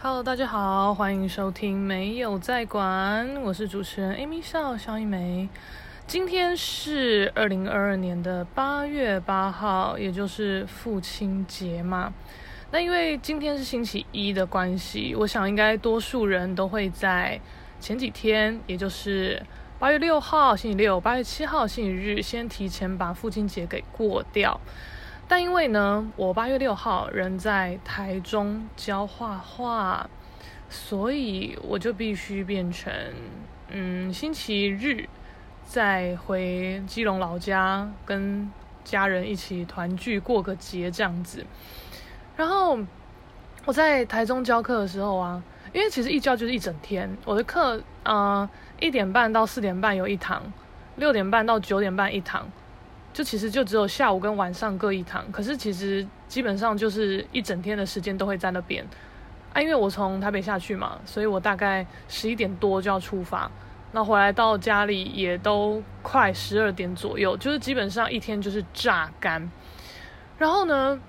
Hello，大家好，欢迎收听没有在管，我是主持人 Amy 笑萧一梅。今天是二零二二年的八月八号，也就是父亲节嘛。那因为今天是星期一的关系，我想应该多数人都会在前几天，也就是八月六号星期六、八月七号星期日，先提前把父亲节给过掉。但因为呢，我八月六号人在台中教画画，所以我就必须变成嗯星期日再回基隆老家跟家人一起团聚过个节这样子。然后我在台中教课的时候啊，因为其实一教就是一整天，我的课嗯、一点半到四点半有一堂，六点半到九点半一堂。就其实就只有下午跟晚上各一堂，可是其实基本上就是一整天的时间都会在那边啊。因为我从台北下去嘛，所以我大概十一点多就要出发，那回来到家里也都快十二点左右，就是基本上一天就是榨干。然后呢，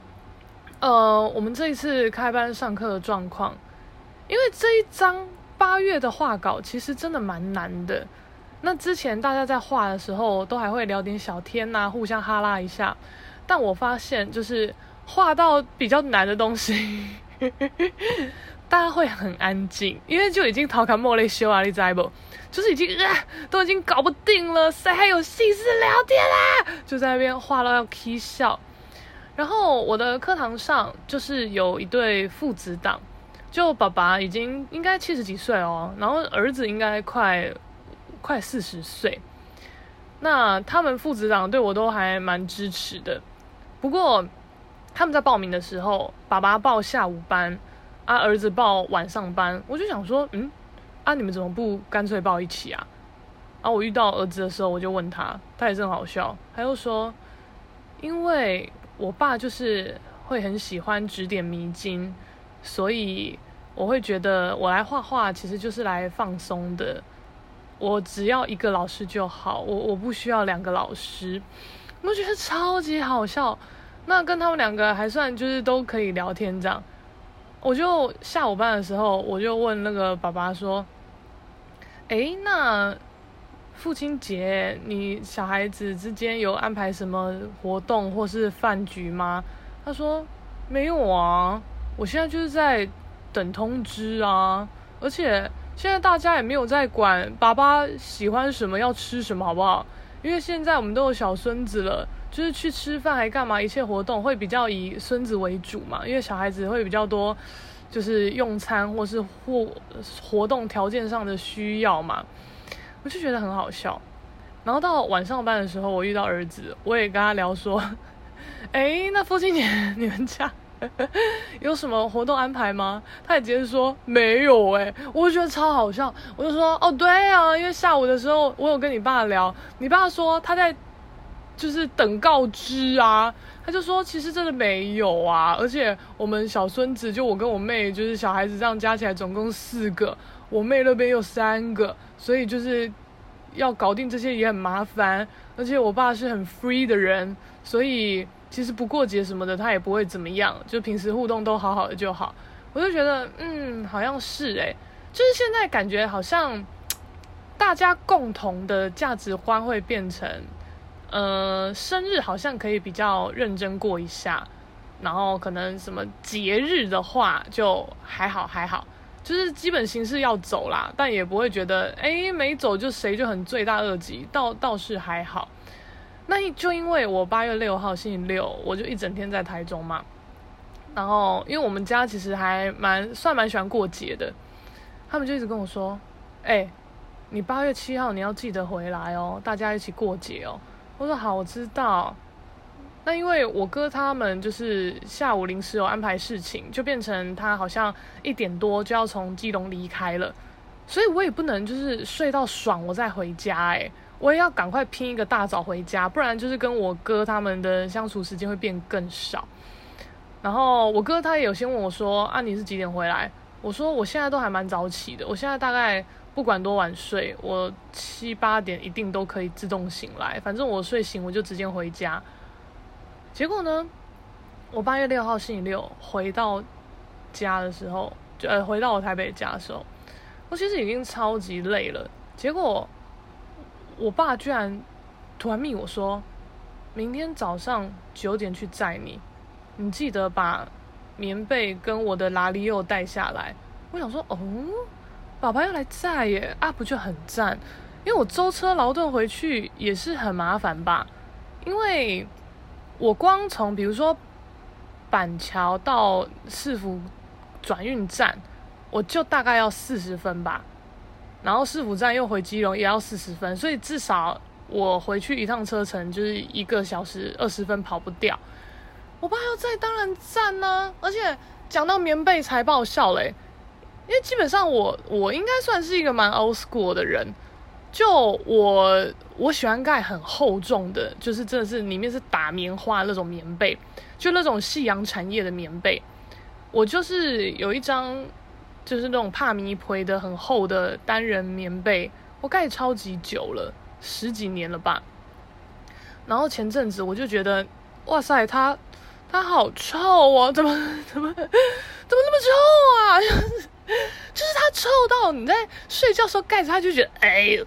呃，我们这一次开班上课的状况，因为这一张八月的画稿其实真的蛮难的。那之前大家在画的时候，都还会聊点小天呐，互相哈拉一下。但我发现，就是画到比较难的东西，大家会很安静，因为就已经逃开莫雷修啊，你知不？就是已经啊，都已经搞不定了，谁还有心思聊天啊？就在那边画到要起笑。然后我的课堂上就是有一对父子档，就爸爸已经应该七十几岁哦，然后儿子应该快。快四十岁，那他们父子俩对我都还蛮支持的。不过他们在报名的时候，爸爸报下午班，啊，儿子报晚上班。我就想说，嗯，啊，你们怎么不干脆报一起啊？啊，我遇到儿子的时候，我就问他，他也正好笑，他又说，因为我爸就是会很喜欢指点迷津，所以我会觉得我来画画其实就是来放松的。我只要一个老师就好，我我不需要两个老师，我觉得超级好笑。那跟他们两个还算就是都可以聊天这样。我就下午班的时候，我就问那个爸爸说：“诶，那父亲节你小孩子之间有安排什么活动或是饭局吗？”他说：“没有啊，我现在就是在等通知啊，而且。”现在大家也没有在管爸爸喜欢什么要吃什么，好不好？因为现在我们都有小孙子了，就是去吃饭还干嘛？一切活动会比较以孙子为主嘛，因为小孩子会比较多，就是用餐或是活活动条件上的需要嘛。我就觉得很好笑。然后到晚上班的时候，我遇到儿子，我也跟他聊说：“ 哎，那父亲节你们家？” 有什么活动安排吗？他也直接说没有哎、我就觉得超好笑。我就说哦，对啊，因为下午的时候我有跟你爸聊，你爸说他在就是等告知啊。他就说其实真的没有啊，而且我们小孙子就我跟我妹就是小孩子这样加起来总共四个，我妹那边有三个，所以就是要搞定这些也很麻烦。而且我爸是很 free 的人，所以。其实不过节什么的，他也不会怎么样，就平时互动都好好的就好。我就觉得，嗯，好像是诶，就是现在感觉好像大家共同的价值观会变成，呃，生日好像可以比较认真过一下，然后可能什么节日的话就还好还好，就是基本形式要走啦，但也不会觉得，诶，没走就谁就很罪大恶极，倒倒是还好。那就因为我八月六号星期六，我就一整天在台中嘛。然后，因为我们家其实还蛮算蛮喜欢过节的，他们就一直跟我说：“哎、你八月七号你要记得回来哦，大家一起过节哦。”我说：“好，我知道。”那因为我哥他们就是下午临时有安排事情，就变成他好像一点多就要从基隆离开了，所以我也不能就是睡到爽我再回家哎、我也要赶快拼一个大早回家，不然就是跟我哥他们的相处时间会变更少。然后我哥他也有先问我说：“啊，你是几点回来？”我说：“我现在都还蛮早起的，我现在大概不管多晚睡，我七八点一定都可以自动醒来。反正我睡醒我就直接回家。”结果呢，我八月六号星期六回到家的时候，就呃回到我台北家的时候，我其实已经超级累了。结果我爸居然突然密我说，明天早上九点去载你，你记得把棉被跟我的拉力又带下来。我想说，哦，爸爸要来载耶，啊不就很赞？因为我舟车劳顿回去也是很麻烦吧，因为我光从比如说板桥到市府转运站，我就大概要四十分吧，然后市府站又回基隆也要四十分，所以至少我回去一趟车程就是一个小时二十分跑不掉。我爸要在当然赞呢、而且讲到棉被才爆笑嘞，因为基本上我我应该算是一个蛮 old school 的人。就我我喜欢盖很厚重的，就是真的是里面是打棉花那种棉被，就那种夕阳产业的棉被。我就是有一张，就是那种帕米皮的很厚的单人棉被，我盖超级久了，十几年了吧。然后前阵子我就觉得，哇塞，它它好臭哦，怎么怎么怎么那么臭啊？就是它臭到你在睡觉时候盖着它就觉得，哎呦。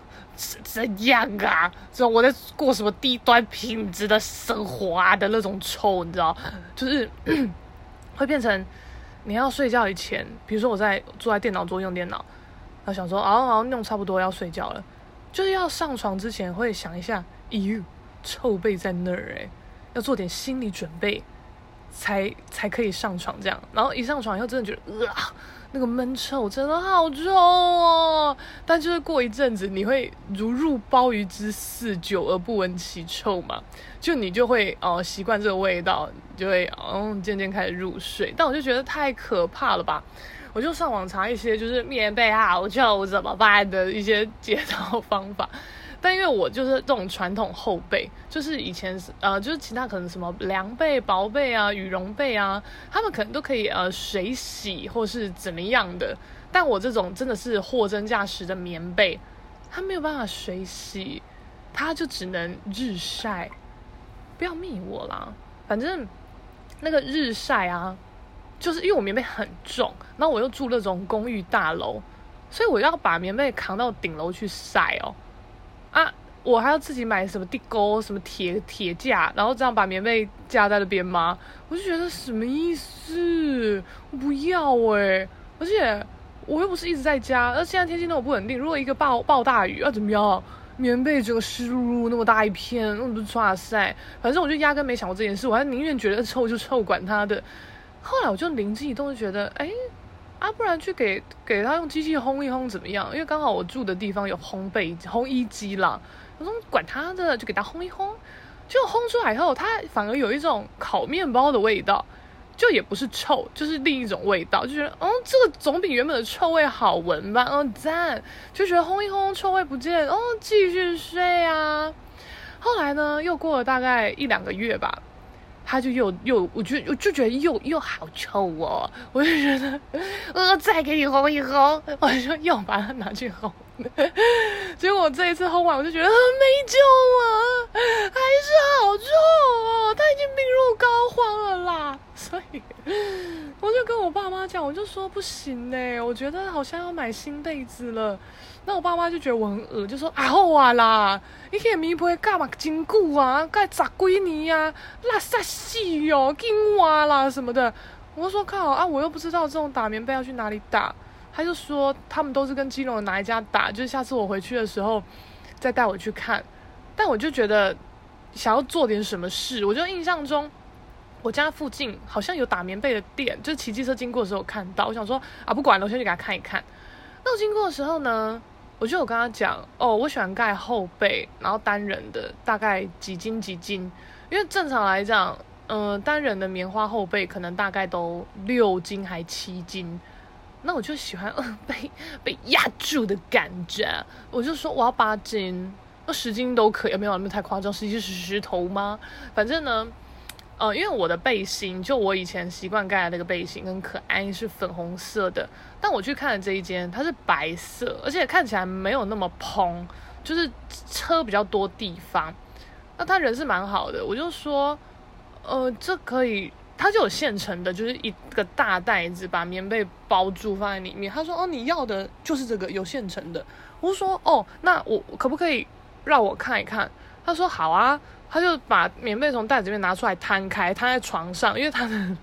怎样啊？这种我在过什么低端品质的生活啊的那种臭，你知道？就是 会变成你要睡觉以前，比如说我在坐在电脑桌用电脑，然后想说啊，好像弄差不多要睡觉了，就是要上床之前会想一下，咦，臭被在那儿诶，要做点心理准备，才 才可以上床这样。然后一上床以后，真的觉得啊。呃那个闷臭真的好臭哦，但就是过一阵子，你会如入鲍鱼之肆，久而不闻其臭嘛，就你就会哦习惯这个味道，就会哦渐渐开始入睡。但我就觉得太可怕了吧，我就上网查一些就是棉被好臭怎么办的一些解套方法。但因为我就是这种传统厚被，就是以前是呃，就是其他可能什么凉被、薄被啊、羽绒被啊，他们可能都可以呃水洗或是怎么样的。但我这种真的是货真价实的棉被，它没有办法水洗，它就只能日晒。不要密我啦，反正那个日晒啊，就是因为我棉被很重，然后我又住那种公寓大楼，所以我要把棉被扛到顶楼去晒哦。啊！我还要自己买什么地沟、什么铁铁架，然后这样把棉被架在那边吗？我就觉得什么意思？我不要哎、而且我又不是一直在家，而现在天气那么不稳定，如果一个暴暴大雨要、啊、怎么样？棉被整个湿漉漉那么大一片，那不是剉赛？反正我就压根没想过这件事，我还宁愿觉得臭就臭，管他的。后来我就灵机一动，就觉得哎。啊，不然去给给他用机器烘一烘怎么样？因为刚好我住的地方有烘被烘衣机啦。我说管他的，就给他烘一烘。就烘出来以后，它反而有一种烤面包的味道，就也不是臭，就是另一种味道，就觉得，嗯，这个总比原本的臭味好闻吧？嗯，赞，就觉得烘一烘，臭味不见，哦，继续睡啊。后来呢，又过了大概一两个月吧。他就又又，我就我就觉得又又好臭哦，我就觉得，呃，再给你烘一烘，我就又把它拿去烘。结果这一次烘完，我就觉得没救了，还是好臭哦，它已经病入膏肓了啦。所以我就跟我爸妈讲，我就说不行嘞，我觉得好像要买新被子了。那我爸妈就觉得我很恶，就说啊好啊啦，你可以棉被盖嘛真久啊，盖十几年啊，垃圾死哟，紧换啦什么的。我说靠啊，我又不知道这种打棉被要去哪里打。他就说他们都是跟基隆的哪一家打，就是下次我回去的时候再带我去看。但我就觉得想要做点什么事，我就印象中我家附近好像有打棉被的店，就是骑机车经过的时候看到。我想说啊，不管了，我先去给他看一看。那我经过的时候呢？我就有跟他讲哦，我喜欢盖厚被，然后单人的大概几斤几斤，因为正常来讲，嗯、呃，单人的棉花厚被可能大概都六斤还七斤，那我就喜欢、呃、被被压住的感觉，我就说我要八斤，那十斤都可以，没有那么太夸张，十斤是石头吗？反正呢。呃，因为我的背心，就我以前习惯盖的那个背心，很可爱，是粉红色的。但我去看了这一间，它是白色，而且看起来没有那么蓬，就是车比较多地方。那他人是蛮好的，我就说，呃，这可以。他就有现成的，就是一个大袋子把棉被包住放在里面。他说：“哦，你要的就是这个有现成的。”我说：“哦，那我可不可以让我看一看？”他说：“好啊。”他就把棉被从袋子里面拿出来摊开，摊在床上，因为他的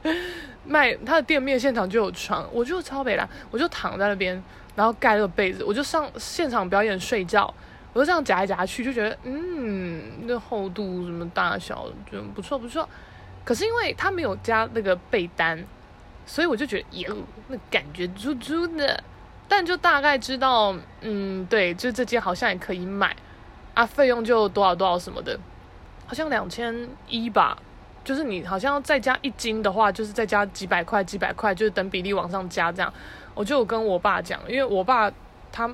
卖他的店面现场就有床，我就超北烂，我就躺在那边，然后盖了个被子，我就上现场表演睡觉，我就这样夹来夹去，就觉得嗯，那厚度什么大小就不错不错。可是因为他没有加那个被单，所以我就觉得哟，那感觉猪猪的。但就大概知道，嗯，对，就这件好像也可以买啊，费用就多少多少什么的，好像两千一吧。就是你好像要再加一斤的话，就是再加几百块几百块，就是等比例往上加这样。我就跟我爸讲，因为我爸他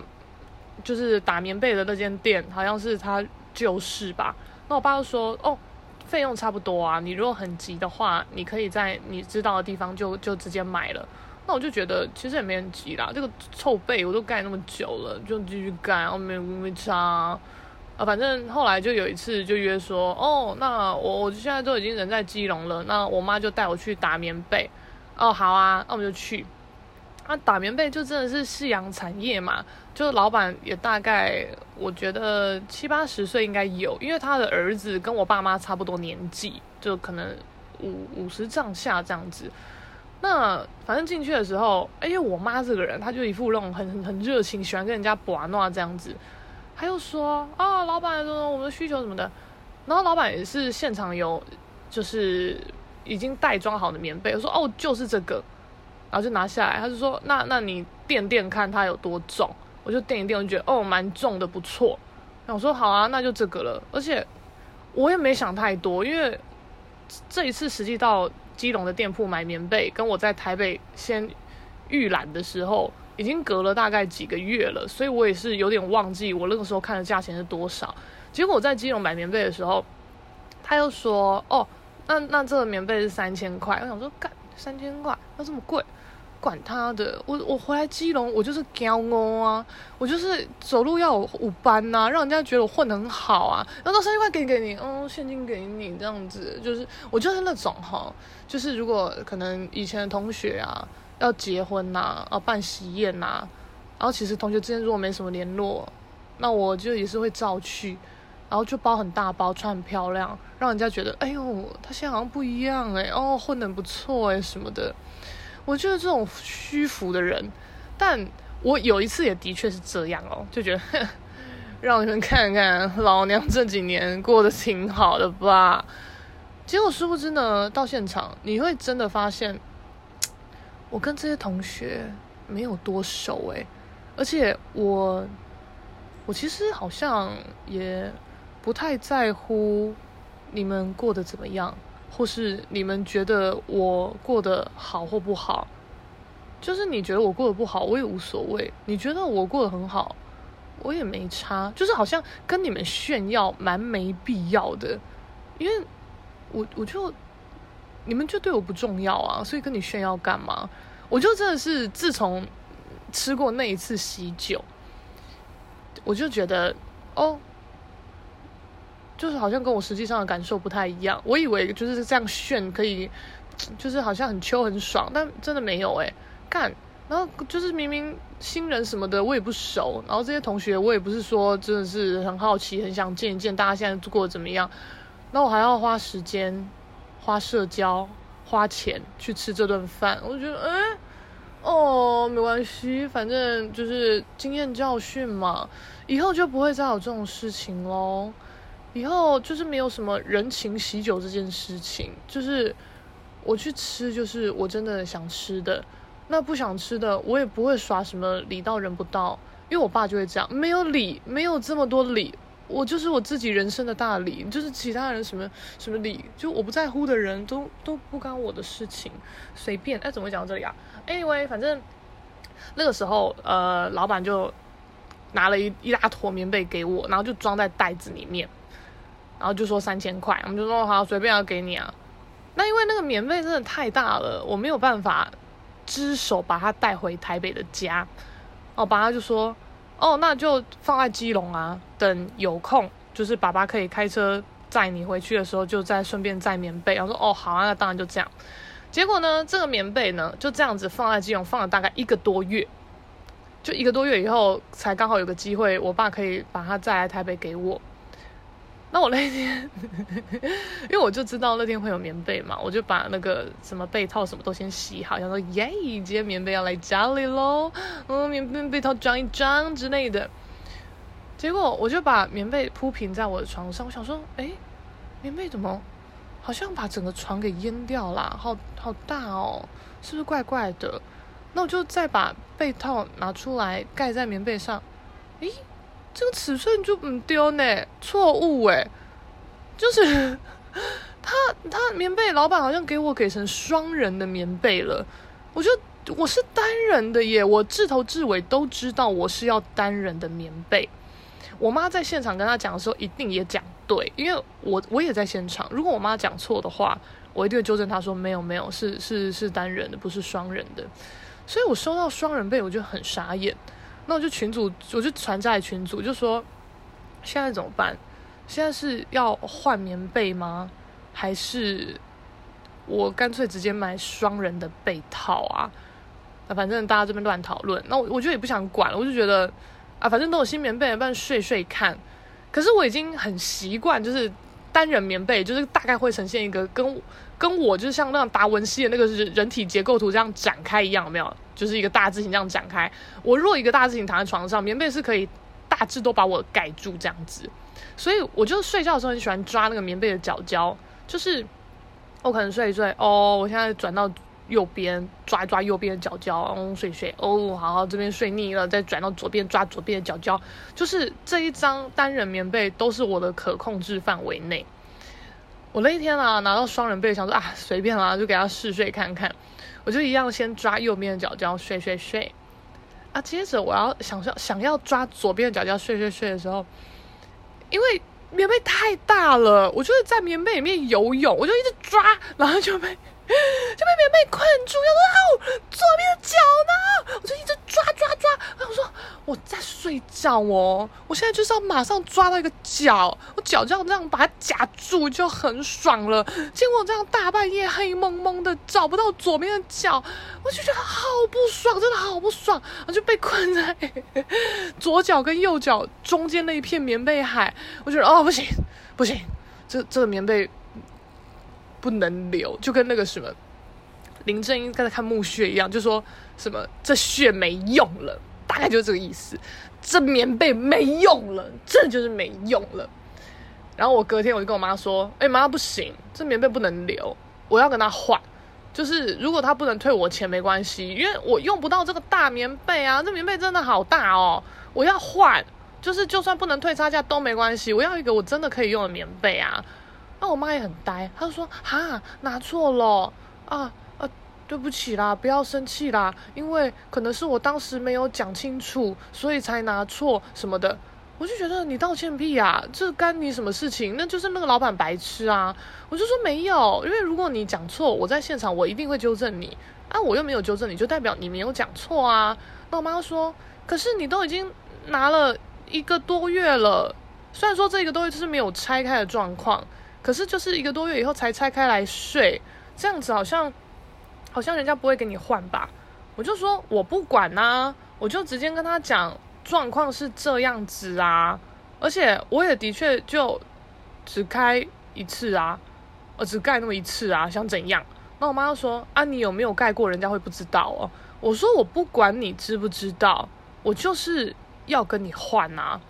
就是打棉被的那间店，好像是他旧事吧。那我爸就说，哦。费用差不多啊，你如果很急的话，你可以在你知道的地方就就直接买了。那我就觉得其实也没很急啦，这个臭被我都盖那么久了，就继续盖，然后没没差。啊，反正后来就有一次就约说，哦，那我我现在都已经人在基隆了，那我妈就带我去打棉被。哦，好啊，那我们就去。啊，打棉被就真的是夕阳产业嘛，就老板也大概我觉得七八十岁应该有，因为他的儿子跟我爸妈差不多年纪，就可能五五十上下这样子。那反正进去的时候，哎，因为我妈这个人，她就一副那种很很很热情，喜欢跟人家玩闹这样子。她又说啊，老板说我们的需求什么的，然后老板也是现场有就是已经袋装好的棉被，我说哦，就是这个。然后就拿下来，他就说：“那那你垫垫看它有多重。”我就垫一垫，我就觉得哦，蛮重的，不错。然后我说：“好啊，那就这个了。”而且我也没想太多，因为这一次实际到基隆的店铺买棉被，跟我在台北先预览的时候，已经隔了大概几个月了，所以我也是有点忘记我那个时候看的价钱是多少。结果我在基隆买棉被的时候，他又说：“哦，那那这个棉被是三千块。”我想说：“干。”三千块要这么贵？管他的！我我回来基隆，我就是骄傲啊！我就是走路要有五班呐、啊，让人家觉得我混得很好啊！然后到三千块给给你，嗯，现金给你这样子，就是我就是那种哈，就是如果可能以前的同学啊要结婚呐、啊，办喜宴呐、然后其实同学之间如果没什么联络，那我就也是会照去。然后就包很大包，穿很漂亮，让人家觉得，哎呦，他现在好像不一样哎，哦，混得很不错哎什么的。我觉得这种虚浮的人，但我有一次也的确是这样哦，就觉得，哼，让你们看看老娘这几年过得挺好的吧。结果殊不知呢，到现场你会真的发现，我跟这些同学没有多熟哎，而且我，我其实好像也。不太在乎你们过得怎么样，或是你们觉得我过得好或不好，就是你觉得我过得不好，我也无所谓；你觉得我过得很好，我也没差。就是好像跟你们炫耀蛮没必要的，因为我我就你们就对我不重要啊，所以跟你炫耀干嘛？我就真的是自从吃过那一次喜酒，我就觉得哦。就是好像跟我实际上的感受不太一样，我以为就是这样炫可以，就是好像很秋很爽，但真的没有诶、欸。干，然后就是明明新人什么的我也不熟，然后这些同学我也不是说真的是很好奇，很想见一见大家现在过得怎么样，那我还要花时间、花社交、花钱去吃这顿饭，我觉得哎、哦，没关系，反正就是经验教训嘛，以后就不会再有这种事情喽。以后就是没有什么人情喜酒这件事情，就是我去吃，就是我真的想吃的，那不想吃的，我也不会耍什么礼到人不到，因为我爸就会这样，没有礼，没有这么多礼，我就是我自己人生的大礼，就是其他人什么什么礼，就我不在乎的人都都不干我的事情，随便。哎，怎么讲到这里啊？Anyway，反正那个时候，呃，老板就拿了一一大坨棉被给我，然后就装在袋子里面。然后就说三千块，我们就说好，随便要给你啊。那因为那个棉被真的太大了，我没有办法只手把它带回台北的家。我爸爸就说，哦，那就放在基隆啊，等有空，就是爸爸可以开车载你回去的时候，就再顺便载棉被。然后说哦好啊，那当然就这样。结果呢，这个棉被呢就这样子放在基隆，放了大概一个多月。就一个多月以后，才刚好有个机会，我爸可以把它载来台北给我。那我那天，因为我就知道那天会有棉被嘛，我就把那个什么被套什么都先洗好，想说耶，今天棉被要来家里喽，嗯，棉被被套装一装之类的。结果我就把棉被铺平在我的床上，我想说，哎，棉被怎么好像把整个床给淹掉啦？好好大哦，是不是怪怪的？那我就再把被套拿出来盖在棉被上，诶，这个尺寸就不丢呢，错误诶，就是 他他棉被老板好像给我给成双人的棉被了，我就我是单人的耶，我自头至尾都知道我是要单人的棉被，我妈在现场跟他讲的时候一定也讲对，因为我我也在现场，如果我妈讲错的话，我一定会纠正她说没有没有是是是单人的，不是双人的。所以我收到双人被，我就很傻眼。那我就群主，我就传在群主，就说现在怎么办？现在是要换棉被吗？还是我干脆直接买双人的被套啊？啊，反正大家这边乱讨论。那我我就也不想管了，我就觉得啊，反正都有新棉被，不然睡睡看。可是我已经很习惯，就是单人棉被，就是大概会呈现一个跟。跟我就是像那种达文西的那个人体结构图这样展开一样，有没有？就是一个大字形这样展开。我若一个大字形躺在床上，棉被是可以大致都把我盖住这样子。所以我就睡觉的时候很喜欢抓那个棉被的角角，就是我可能睡一睡哦，我现在转到右边抓一抓右边的角角，嗯，睡睡哦，好，好，这边睡腻了再转到左边抓左边的角角，就是这一张单人棉被都是我的可控制范围内。我那一天啊，拿到双人被，想说啊，随便啦，就给他试睡看看。我就一样先抓右边的脚这样睡睡睡，啊，接着我要想要想要抓左边的脚脚睡睡睡的时候，因为棉被太大了，我就是在棉被里面游泳，我就一直抓，然后就被。就被棉被困住，要说哦，左边的脚呢？我就一直抓抓抓，然后我说我在睡觉哦，我现在就是要马上抓到一个脚，我脚这样这样把它夹住就很爽了。结果这样大半夜黑蒙蒙的找不到左边的脚，我就觉得好不爽，真的好不爽，我就被困在 左脚跟右脚中间那一片棉被海，我觉得哦不行不行，这这个棉被。不能留，就跟那个什么林正英刚才看墓穴一样，就说什么这穴没用了，大概就是这个意思。这棉被没用了，这就是没用了。然后我隔天我就跟我妈说：“哎妈，不行，这棉被不能留，我要跟他换。就是如果他不能退我钱没关系，因为我用不到这个大棉被啊，这棉被真的好大哦，我要换。就是就算不能退差价都没关系，我要一个我真的可以用的棉被啊。”那我妈也很呆，她就说：“哈，拿错了啊啊，对不起啦，不要生气啦，因为可能是我当时没有讲清楚，所以才拿错什么的。”我就觉得你道歉屁啊，这干你什么事情？那就是那个老板白痴啊！我就说没有，因为如果你讲错，我在现场我一定会纠正你啊，我又没有纠正你，就代表你没有讲错啊。那我妈说：“可是你都已经拿了一个多月了，虽然说这个多月是没有拆开的状况。”可是就是一个多月以后才拆开来睡，这样子好像好像人家不会给你换吧？我就说我不管呐、啊，我就直接跟他讲状况是这样子啊，而且我也的确就只开一次啊，我只盖那么一次啊，想怎样？那我妈就说啊，你有没有盖过？人家会不知道哦。我说我不管你知不知道，我就是要跟你换啊。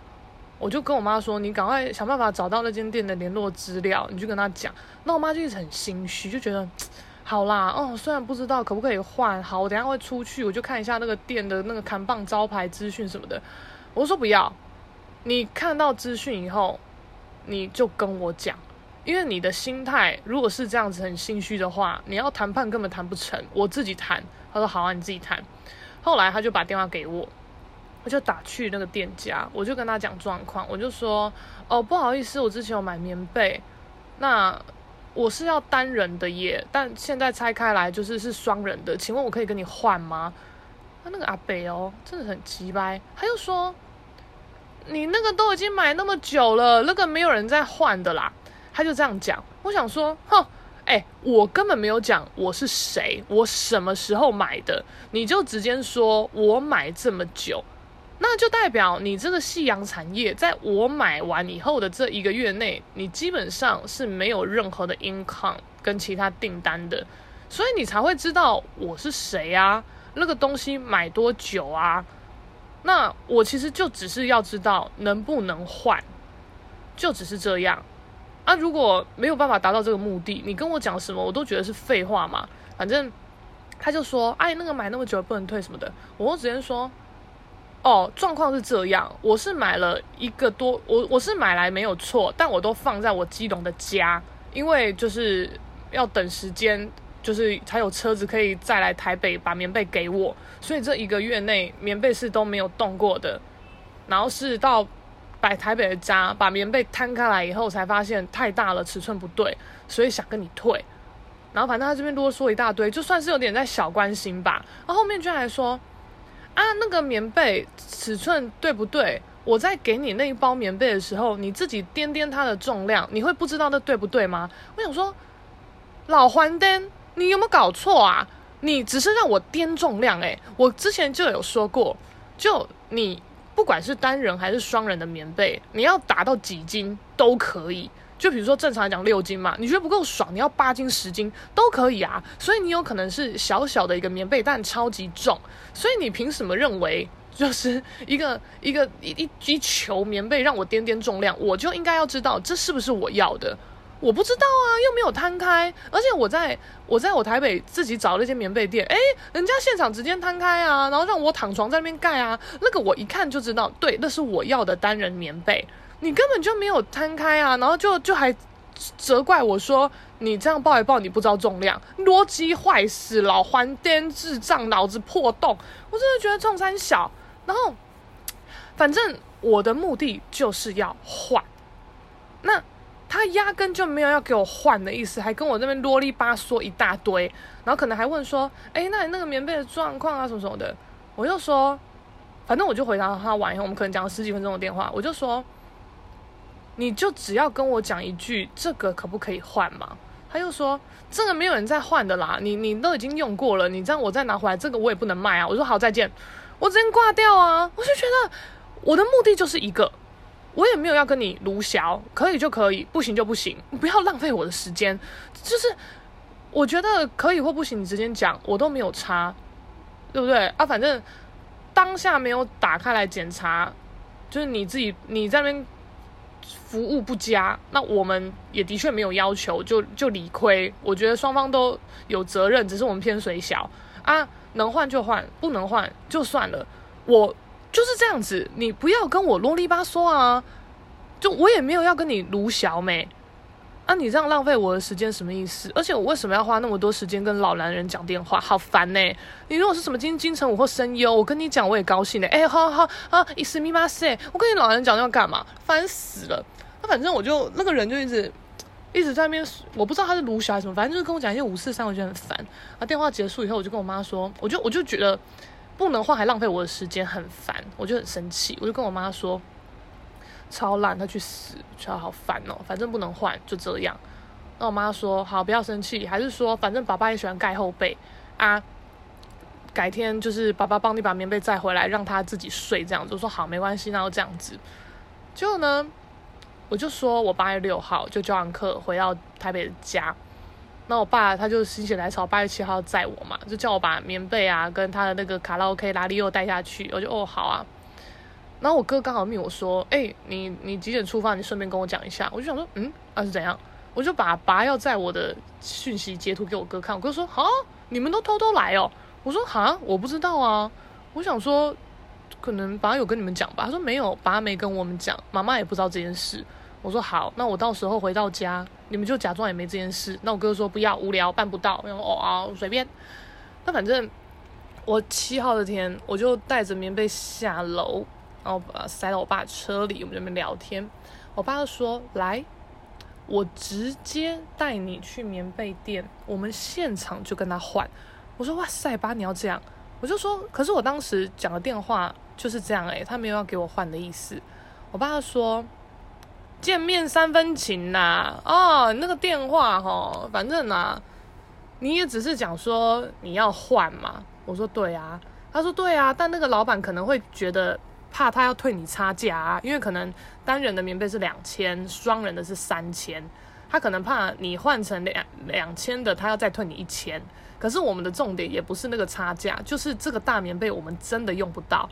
我就跟我妈说：“你赶快想办法找到那间店的联络资料，你就跟他讲。”那我妈就一直很心虚，就觉得 好啦，哦，虽然不知道可不可以换，好，我等下会出去，我就看一下那个店的那个看棒招牌资讯什么的。我说不要，你看到资讯以后，你就跟我讲，因为你的心态如果是这样子很心虚的话，你要谈判根本谈不成，我自己谈。他说好啊，你自己谈。后来他就把电话给我。我就打去那个店家，我就跟他讲状况，我就说，哦，不好意思，我之前有买棉被，那我是要单人的耶，但现在拆开来就是是双人的，请问我可以跟你换吗？他那个阿北哦，真的很奇掰，他又说，你那个都已经买那么久了，那个没有人在换的啦，他就这样讲。我想说，哼，哎，我根本没有讲我是谁，我什么时候买的，你就直接说我买这么久，那就代表你这个夕阳产业，在我买完以后的这一个月内，你基本上是没有任何的 income 跟其他订单的，所以你才会知道我是谁啊，那个东西买多久啊？那我其实就只是要知道能不能换，就只是这样。啊，如果没有办法达到这个目的，你跟我讲什么，我都觉得是废话嘛。反正他就说，哎，那个买那么久不能退什么的，我就直接说，哦，状况是这样，我是买了一个多，我我是买来没有错，但我都放在我基隆的家，因为就是要等时间。就是才有车子可以再来台北把棉被给我，所以这一个月内棉被是都没有动过的。然后是到摆台北的家把棉被摊开来以后，才发现太大了，尺寸不对，所以想跟你退。然后反正他这边啰嗦一大堆，就算是有点在小关心吧。然后后面居然还说啊，那个棉被尺寸对不对？我在给你那一包棉被的时候，你自己掂掂它的重量，你会不知道那对不对吗？我想说老还灯。你有没有搞错啊？你只是让我掂重量诶，我之前就有说过，就你不管是单人还是双人的棉被，你要达到几斤都可以。就比如说正常来讲六斤嘛，你觉得不够爽，你要八斤十斤都可以啊。所以你有可能是小小的一个棉被，但超级重。所以你凭什么认为就是 一个一个一一一球棉被让我掂掂重量，我就应该要知道这是不是我要的？我不知道啊，又没有摊开，而且我在我在我台北自己找那间棉被店，诶，人家现场直接摊开啊，然后让我躺床在那边盖啊，那个我一看就知道，对，那是我要的单人棉被，你根本就没有摊开啊，然后就就还责怪我说你这样抱一抱你不知道重量，逻辑坏死，老还颠智障，脑子破洞，我真的觉得冲三小，然后反正我的目的就是要换，那。他压根就没有要给我换的意思，还跟我这边啰里吧嗦一大堆，然后可能还问说：“哎，那你那个棉被的状况啊，什么什么的。”我就说：“反正我就回答他完以后，我们可能讲了十几分钟的电话，我就说：你就只要跟我讲一句，这个可不可以换嘛？”他又说：“这个没有人再换的啦，你你都已经用过了，你这样我再拿回来，这个我也不能卖啊。”我说：“好，再见。”我直接挂掉啊！我就觉得我的目的就是一个。我也没有要跟你卢小，可以就可以，不行就不行，不要浪费我的时间。就是我觉得可以或不行，你直接讲，我都没有差，对不对啊？反正当下没有打开来检查，就是你自己你在那边服务不佳，那我们也的确没有要求，就就理亏。我觉得双方都有责任，只是我们偏水小啊，能换就换，不能换就算了。我。就是这样子，你不要跟我啰里吧嗦啊！就我也没有要跟你卢小美啊，你这样浪费我的时间什么意思？而且我为什么要花那么多时间跟老男人讲电话？好烦呢、你如果是什么金金城武或声优，我跟你讲我也高兴的、欸。哎，好好好啊，伊斯密马塞，我跟你老男人讲要干嘛？烦死了！那反正我就那个人就一直一直在那边，我不知道他是卢小还是什么，反正就是跟我讲一些五四三，我觉得很烦。啊，电话结束以后，我就跟我妈说，我就我就觉得。不能换还浪费我的时间，很烦，我就很生气，我就跟我妈说，超烂，他去死，超好烦哦，反正不能换，就这样。那我妈说，好，不要生气，还是说，反正爸爸也喜欢盖后背啊，改天就是爸爸帮你把棉被载回来，让他自己睡，这样子。我说好，没关系，那就这样子。结果呢，我就说我八月六号就交完课回到台北的家。那我爸他就心血来潮，八月七号载我嘛，就叫我把棉被啊跟他的那个卡拉 OK 拉力又带下去。我就哦好啊。然后我哥刚好命我说，哎、你你几点出发？你顺便跟我讲一下。我就想说，嗯，那、啊、是怎样？我就把爸要载我的讯息截图给我哥看。我哥说，好，你们都偷偷来哦。我说，哈，我不知道啊。我想说，可能爸有跟你们讲吧。他说没有，爸没跟我们讲，妈妈也不知道这件事。我说好，那我到时候回到家。你们就假装也没这件事。那我哥说不要，无聊，办不到。然后哦啊，随便。那反正我七号的天，我就带着棉被下楼，然后把塞到我爸车里，我们这边聊天。我爸就说：“来，我直接带你去棉被店，我们现场就跟他换。”我说：“哇塞，爸，你要这样？”我就说：“可是我当时讲的电话就是这样，诶，他没有要给我换的意思。”我爸说。见面三分情呐，哦，那个电话齁，反正呐，你也只是讲说你要换嘛。我说对啊，他说对啊，但那个老板可能会觉得怕他要退你差价啊，因为可能单人的棉被是两千，双人的是三千，他可能怕你换成两两千的，他要再退你一千。可是我们的重点也不是那个差价，就是这个大棉被我们真的用不到，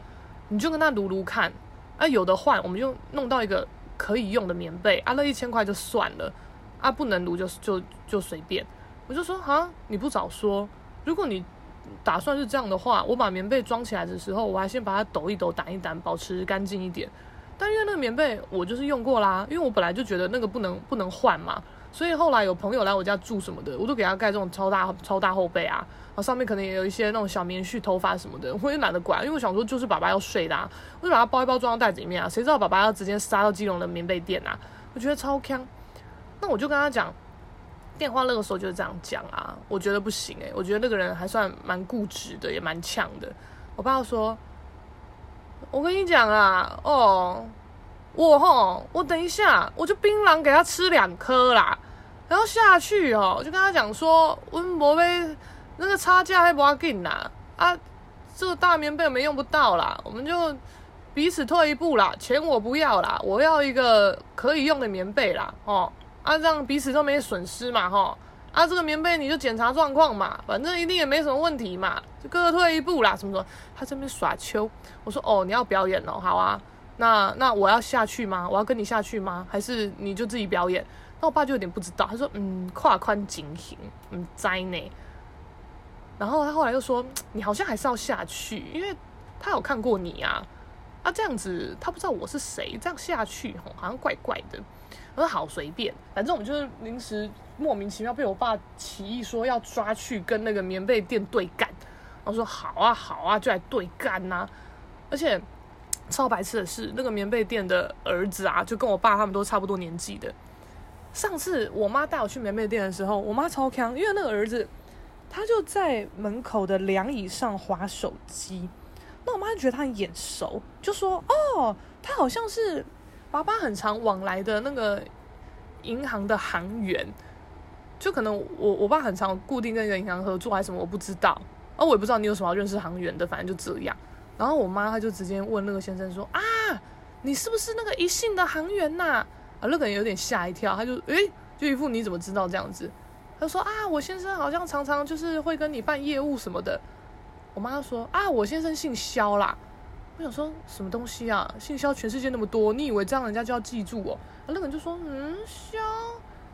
你就跟他撸撸看，啊，有的换我们就弄到一个。可以用的棉被啊，那一千块就算了啊，不能撸就就就随便。我就说啊，你不早说，如果你打算是这样的话，我把棉被装起来的时候，我还先把它抖一抖、掸一掸，保持干净一点。但因为那个棉被我就是用过啦，因为我本来就觉得那个不能不能换嘛，所以后来有朋友来我家住什么的，我都给他盖这种超大超大厚被啊。然后上面可能也有一些那种小棉絮、头发什么的，我也懒得管，因为我想说就是爸爸要睡的，啊，我就把它包一包装到袋子里面啊。谁知道爸爸要直接杀到基隆的棉被店啊？我觉得超坑。那我就跟他讲，电话那个时候就是这样讲啊，我觉得不行诶、我觉得那个人还算蛮固执的，也蛮呛的。我爸说，我跟你讲啊，哦，我吼，我等一下我就槟榔给他吃两颗啦，然后下去哦，我就跟他讲说，温博杯。那个差价还不要紧呐，啊，这个大棉被我们用不到啦，我们就彼此退一步啦，钱我不要啦，我要一个可以用的棉被啦，哦，啊，这样彼此都没损失嘛，哈，啊，这个棉被你就检查状况嘛，反正一定也没什么问题嘛，就各退一步啦，什么什么，他这边耍秋，我说哦，你要表演哦，好啊，那那我要下去吗？我要跟你下去吗？还是你就自己表演？那我爸就有点不知道，他说嗯，跨宽警行，嗯，栽呢。然后他后来又说：“你好像还是要下去，因为他有看过你啊，啊这样子他不知道我是谁，这样下去吼好像怪怪的。”我说：“好随便，反正我们就是临时莫名其妙被我爸起义说要抓去跟那个棉被店对干。”我说：“好啊好啊，就来对干呐！”而且超白痴的是，那个棉被店的儿子啊，就跟我爸他们都差不多年纪的。上次我妈带我去棉被店的时候，我妈超强，因为那个儿子。他就在门口的凉椅上划手机，那我妈就觉得他很眼熟，就说：“哦，他好像是爸爸很常往来的那个银行的行员，就可能我我爸很常固定跟一个银行合作还是什么，我不知道，哦，我也不知道你有什么要认识行员的，反正就这样。然后我妈她就直接问那个先生说：啊，你是不是那个一信的行员呐？啊，那个人有点吓一跳，他就诶，就一副你怎么知道这样子。”他说啊，我先生好像常常就是会跟你办业务什么的。我妈说啊，我先生姓肖啦。我想说什么东西啊？姓肖全世界那么多，你以为这样人家就要记住哦？那个人就说嗯，肖。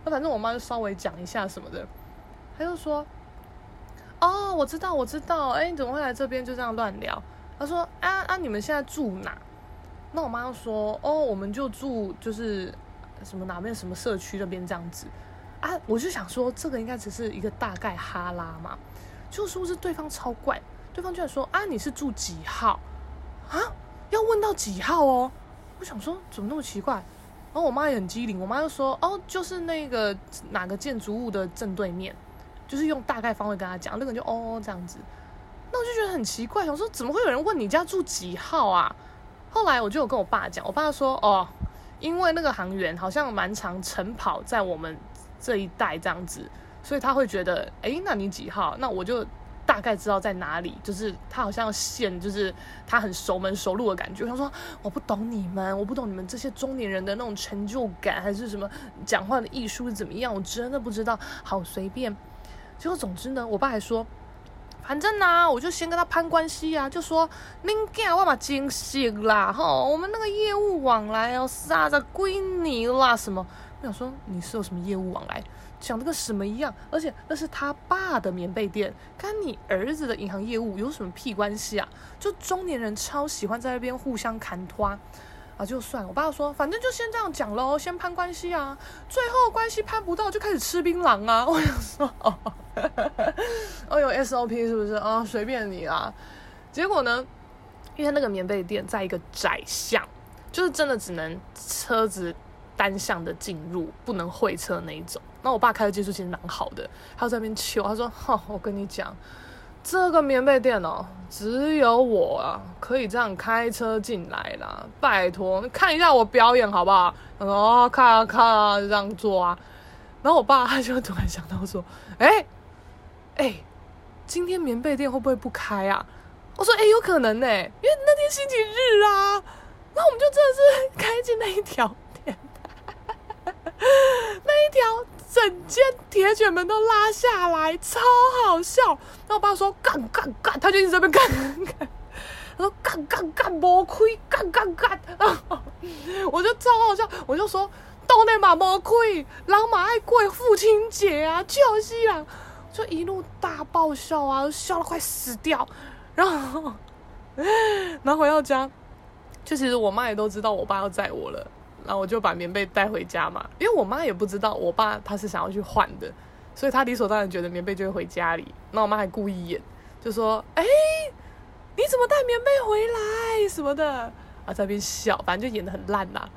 那反正我妈就稍微讲一下什么的。他就说哦，我知道，我知道。哎，你怎么会来这边就这样乱聊？他说啊啊，你们现在住哪？那我妈就说哦，我们就住就是什么哪边什么社区那边这样子。啊，我就想说，这个应该只是一个大概哈拉嘛，就是不是对方超怪，对方居然说啊，你是住几号啊？要问到几号哦？我想说怎么那么奇怪？然后我妈也很机灵，我妈就说哦，就是那个哪个建筑物的正对面，就是用大概方位跟他讲，那个人就哦这样子。那我就觉得很奇怪，想说怎么会有人问你家住几号啊？后来我就有跟我爸讲，我爸说哦，因为那个航员好像蛮常晨跑在我们。这一带这样子，所以他会觉得，哎，那你几号？那我就大概知道在哪里。就是他好像线，就是他很熟门熟路的感觉。他说，我不懂你们，我不懂你们这些中年人的那种成就感，还是什么讲话的艺术怎么样？我真的不知道。好随便。结果总之呢，我爸还说，反正呢、我就先跟他攀关系啊，就说，您干我把惊喜啦，吼，我们那个业务往来哦，啥子归你啦，什么。我想说你是有什么业务往来，讲的跟什么一样？而且那是他爸的棉被店，跟你儿子的银行业务有什么屁关系啊？就中年人超喜欢在那边互相砍拖啊，就算我爸说，反正就先这样讲喽，先攀关系啊，最后关系攀不到就开始吃槟榔啊！我想说，哦，哦有 SOP 是不是啊？随便你啦。结果呢，因为那个棉被店在一个窄巷，就是真的只能车子。单向的进入不能会车那一种，那我爸开的技术其实蛮好的，他在那边求，他说：“ 哈，我跟你讲，这个棉被店哦，只有我啊可以这样开车进来啦。拜托，你看一下我表演好不好？他说哦，看啊看啊，就这样做啊。然后我爸他就突然想到说，哎哎，今天棉被店会不会不开啊？我说哎，有可能呢，因为那天星期日啊。然后我们就真的是开进那一条，条。整间铁卷门都拉下来，超好笑。然后我爸说干干干，他就一直在那边干干。他说干干干没亏，干干干。我就超好笑，我就说都那嘛没亏，人嘛爱过父亲节啊，就是啊，就一路大爆笑啊，笑得快死掉。然后，然后回到家，就其实我妈也都知道我爸要载我了。然后我就把棉被带回家嘛，因为我妈也不知道我爸他是想要去换的，所以他理所当然觉得棉被就会回家里。那我妈还故意演，就说：“哎，你怎么带棉被回来什么的？”啊，在那边笑，反正就演得很烂呐。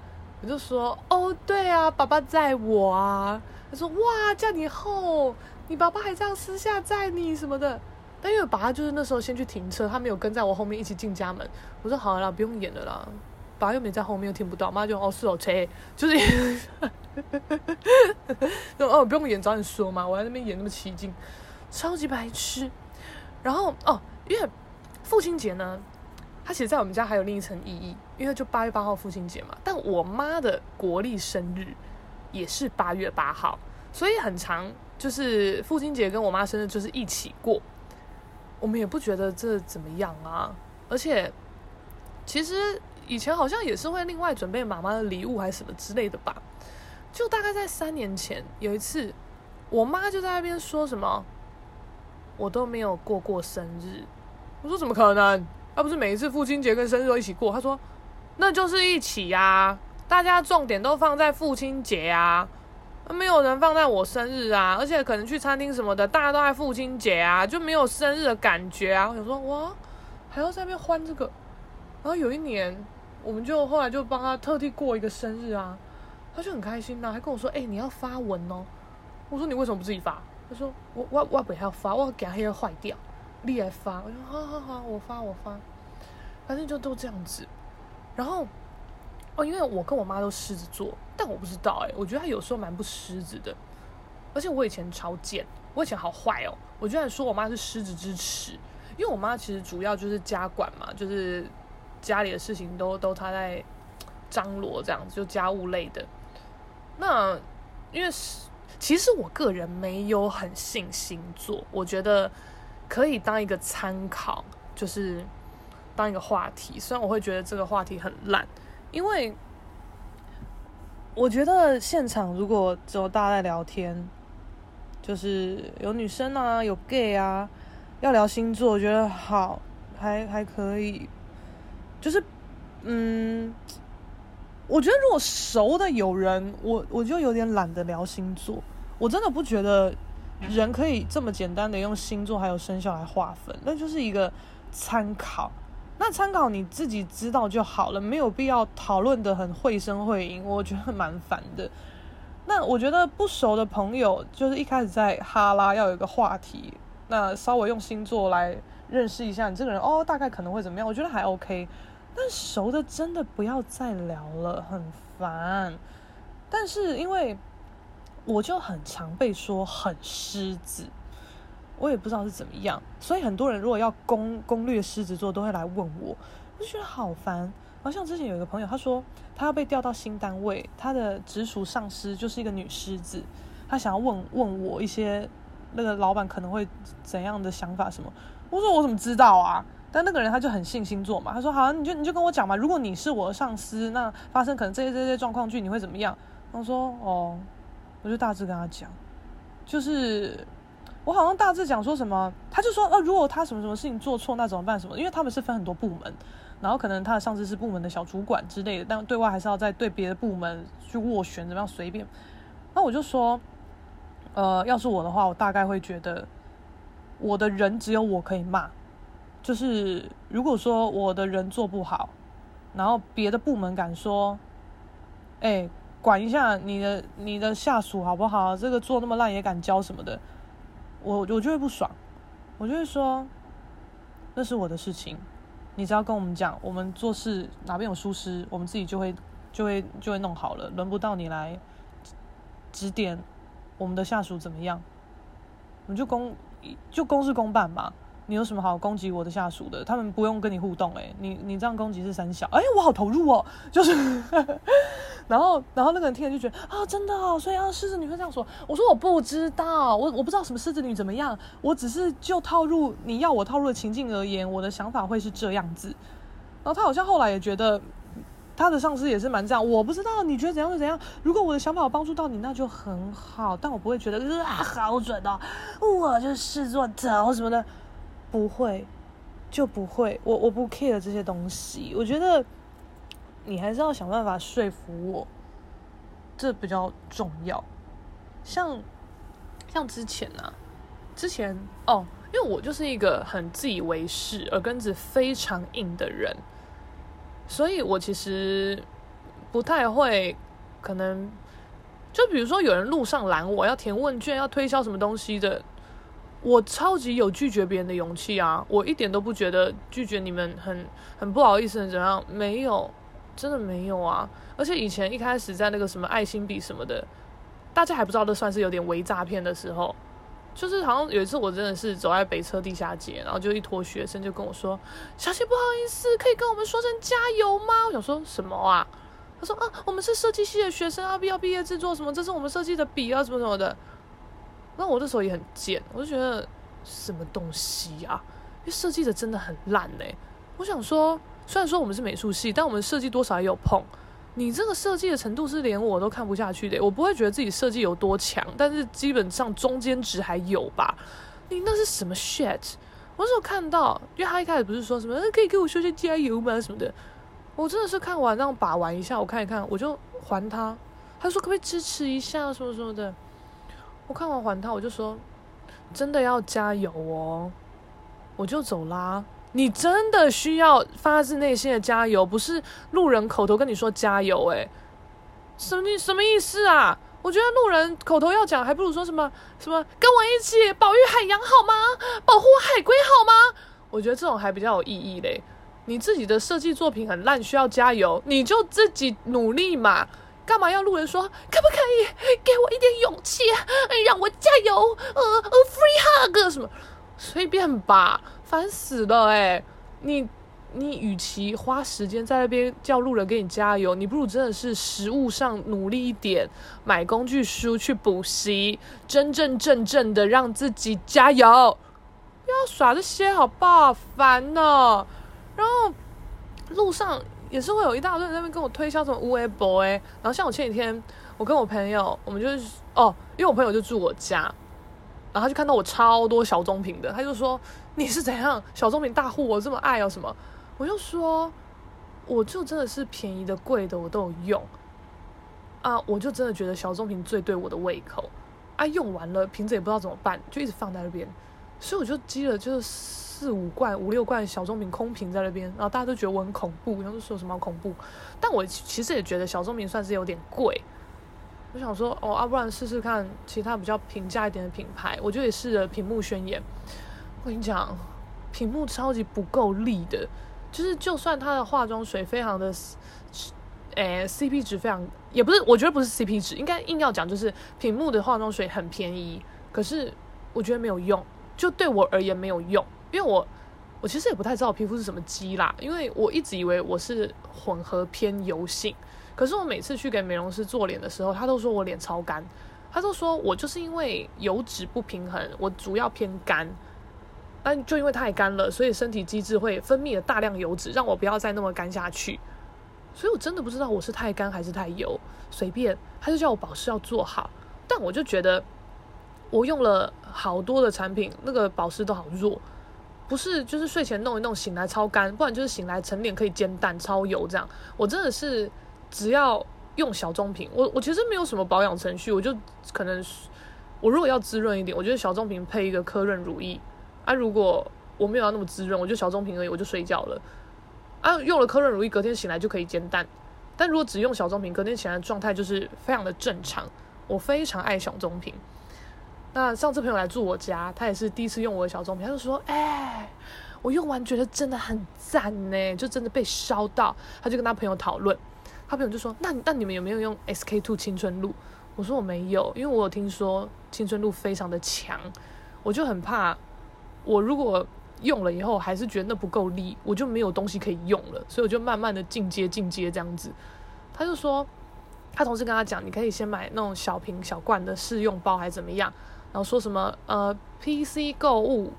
我就说：“哦，对啊，爸爸载我啊。”他说：“哇，叫你后，你爸爸还这样私下载你什么的。”但因为爸爸就是那时候先去停车，他没有跟在我后面一起进家门。我说：“好了，不用演了啦。”爸又没在后面，又听不到。妈就哦是哦，切，就是，就哦不用演，早点说嘛。我在那边演那么起劲，超级白痴。然后哦，因为父亲节呢，它其实在我们家还有另一层意义，因为就八月八号父亲节嘛。但我妈的国历生日也是八月八号，所以很长就是父亲节跟我妈生日就是一起过。我们也不觉得这怎么样啊，而且其实。以前好像也是会另外准备妈妈的礼物还是什么之类的吧，就大概在三年前有一次，我妈就在那边说什么，我都没有过过生日。我说怎么可能？那不是每一次父亲节跟生日都一起过？她说那就是一起呀，大家重点都放在父亲节啊，没有人放在我生日啊，而且可能去餐厅什么的，大家都在父亲节啊，就没有生日的感觉啊。我想说哇，还要在那边欢这个，然后有一年。我们就后来就帮他特地过一个生日啊，他就很开心呐、啊，还跟我说：“哎、你要发文哦。”我说：“你为什么不自己发？”他说：“我我我不要发，我要给他黑坏掉，你来发。”我说：“好好好，我发我发。”反正就都这样子。然后哦，因为我跟我妈都狮子座，但我不知道哎、我觉得他有时候蛮不狮子的。而且我以前超贱，我以前好坏哦，我居然说我妈是狮子之耻，因为我妈其实主要就是家管嘛，就是。家里的事情都都他在张罗这样子，就家务类的。那因为是其实我个人没有很信星座，我觉得可以当一个参考，就是当一个话题。虽然我会觉得这个话题很烂，因为我觉得现场如果只有大家在聊天，就是有女生啊，有 gay 啊，要聊星座，我觉得好还还可以。就是，嗯，我觉得如果熟的有人，我我就有点懒得聊星座。我真的不觉得人可以这么简单的用星座还有生肖来划分，那就是一个参考。那参考你自己知道就好了，没有必要讨论得很绘声绘影，我觉得蛮烦的。那我觉得不熟的朋友，就是一开始在哈拉要有一个话题，那稍微用星座来认识一下你这个人，哦，大概可能会怎么样？我觉得还 OK。但熟的真的不要再聊了，很烦。但是因为我就很常被说很狮子，我也不知道是怎么样，所以很多人如果要攻攻略狮子座，都会来问我，我就觉得好烦。好像之前有一个朋友，他说他要被调到新单位，他的直属上司就是一个女狮子，他想要问问我一些那个老板可能会怎样的想法什么。我说我怎么知道啊？但那个人他就很信星座嘛，他说好，你就你就跟我讲嘛，如果你是我的上司，那发生可能这些这些状况剧，你会怎么样？我说哦，我就大致跟他讲，就是我好像大致讲说什么，他就说哦，如果他什么什么事情做错，那怎么办？什么？因为他们是分很多部门，然后可能他的上司是部门的小主管之类的，但对外还是要再对别的部门去斡旋，怎么样随便。那我就说，呃，要是我的话，我大概会觉得我的人只有我可以骂。就是如果说我的人做不好，然后别的部门敢说，哎、管一下你的你的下属好不好？这个做那么烂也敢教什么的，我我就会不爽，我就会说，那是我的事情。你只要跟我们讲，我们做事哪边有疏失，我们自己就会就会就会弄好了，轮不到你来指点我们的下属怎么样。我们就公就公事公办嘛。你有什么好攻击我的下属的？他们不用跟你互动、欸，你你这样攻击是三小，哎、我好投入哦，就是，然后然后那个人听了就觉得啊，真的哦，所以啊，狮子女会这样说。我说我不知道，我我不知道什么狮子女怎么样，我只是就套入你要我套入的情境而言，我的想法会是这样子。然后他好像后来也觉得他的上司也是蛮这样，我不知道你觉得怎样就怎样。如果我的想法有帮助到你，那就很好，但我不会觉得啊好准哦，我就是做头什么的。不会，就不会。我我不 care 这些东西。我觉得你还是要想办法说服我，这比较重要。像像之前啊，之前哦，因为我就是一个很自以为是、耳根子非常硬的人，所以我其实不太会可能，就比如说有人路上拦我要填问卷，要推销什么东西的。我超级有拒绝别人的勇气啊！我一点都不觉得拒绝你们很很不好意思，怎样？没有，真的没有啊！而且以前一开始在那个什么爱心笔什么的，大家还不知道这算是有点微诈骗的时候，就是好像有一次我真的是走在北车地下街，然后就一坨学生就跟我说：“小姐不好意思，可以跟我们说声加油吗？”我想说什么啊？他说：“啊，我们是设计系的学生啊，必要毕业制作什么？这是我们设计的笔啊，什么什么的。”那我那时候也很贱，我就觉得什么东西啊？因为设计的真的很烂呢、我想说，虽然说我们是美术系，但我们设计多少也有碰。你这个设计的程度是连我都看不下去的、我不会觉得自己设计有多强，但是基本上中间值还有吧。你那是什么 shit？我那时候看到，因为他一开始不是说什么可以给我说声加油吗什么的，我真的是看完让把玩一下，我看一看，我就还他。他说可不可以支持一下什么什么的。我看完还他，我就说：“真的要加油哦！”我就走啦。你真的需要发自内心的加油，不是路人口头跟你说加油。诶，什么什么意思啊？我觉得路人口头要讲，还不如说什么什么跟我一起保育海洋好吗？保护海龟好吗？我觉得这种还比较有意义嘞。你自己的设计作品很烂，需要加油，你就自己努力嘛。干嘛要路人说？可不可以给我一点勇气，让我加油？呃呃，free hug 什么？随便吧，烦死了哎！你你，与其花时间在那边叫路人给你加油，你不如真的是实物上努力一点，买工具书去补习，真真正正的让自己加油。不要耍这些好不好？烦呢。然后路上。也是会有一大堆人在那边跟我推销什么无为 boy，然后像我前几天，我跟我朋友，我们就是哦，因为我朋友就住我家，然后他就看到我超多小棕瓶的，他就说你是怎样小棕瓶大户，我这么爱啊什么，我就说我就真的是便宜的贵的我都有用啊，我就真的觉得小棕瓶最对我的胃口，啊用完了瓶子也不知道怎么办，就一直放在那边，所以我就积了就是。四五罐、五六罐小棕瓶空瓶在那边，然后大家都觉得我很恐怖，然后就说什么恐怖。但我其实也觉得小棕瓶算是有点贵。我想说，哦，啊，不然试试看其他比较平价一点的品牌。我就也试了屏幕宣言。我跟你讲，屏幕超级不够力的，就是就算它的化妆水非常的，诶、CP 值非常，也不是，我觉得不是 CP 值，应该硬要讲就是屏幕的化妆水很便宜，可是我觉得没有用，就对我而言没有用。因为我，我其实也不太知道我皮肤是什么肌啦，因为我一直以为我是混合偏油性，可是我每次去给美容师做脸的时候，他都说我脸超干，他都说我就是因为油脂不平衡，我主要偏干，但就因为太干了，所以身体机制会分泌了大量油脂，让我不要再那么干下去，所以我真的不知道我是太干还是太油，随便，他就叫我保湿要做好，但我就觉得我用了好多的产品，那个保湿都好弱。不是，就是睡前弄一弄，醒来超干；不然就是醒来晨脸可以煎蛋，超油这样。我真的是只要用小棕瓶，我我其实没有什么保养程序，我就可能我如果要滋润一点，我觉得小棕瓶配一个科润乳液啊。如果我没有要那么滋润，我就小棕瓶而已，我就睡觉了啊。用了科润乳液，隔天醒来就可以煎蛋。但如果只用小棕瓶，隔天起来的状态就是非常的正常。我非常爱小棕瓶。那上次朋友来住我家，他也是第一次用我的小棕瓶，他就说：“哎、我用完觉得真的很赞呢，就真的被烧到。他就跟他朋友讨论，他朋友就说：“那那你们有没有用 SK two 青春露？”我说：“我没有，因为我有听说青春露非常的强，我就很怕，我如果用了以后还是觉得那不够力，我就没有东西可以用了，所以我就慢慢的进阶进阶这样子。”他就说。他同事跟他讲，你可以先买那种小瓶小罐的试用包，还是怎么样？然后说什么呃，PC 购物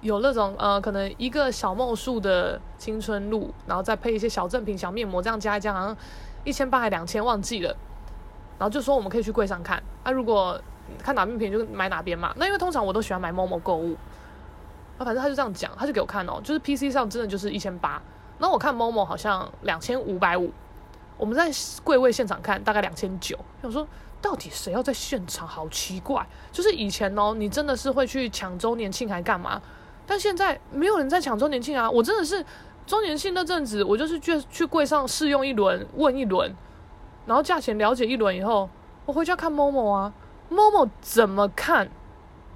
有那种呃，可能一个小梦数的青春露，然后再配一些小赠品、小面膜，这样加一加，好像一千八还两千，忘记了。然后就说我们可以去柜上看，啊，如果看哪边便宜就买哪边嘛。那因为通常我都喜欢买 Momo 购物，啊，反正他就这样讲，他就给我看哦，就是 PC 上真的就是一千八，那我看 Momo 好像两千五百五。我们在柜位现场看，大概两千九。我说，到底谁要在现场？好奇怪。就是以前哦，你真的是会去抢周年庆还干嘛？但现在没有人在抢周年庆啊！我真的是周年庆那阵子，我就是去去柜上试用一轮，问一轮，然后价钱了解一轮以后，我回家看 Momo 啊，Momo 怎么看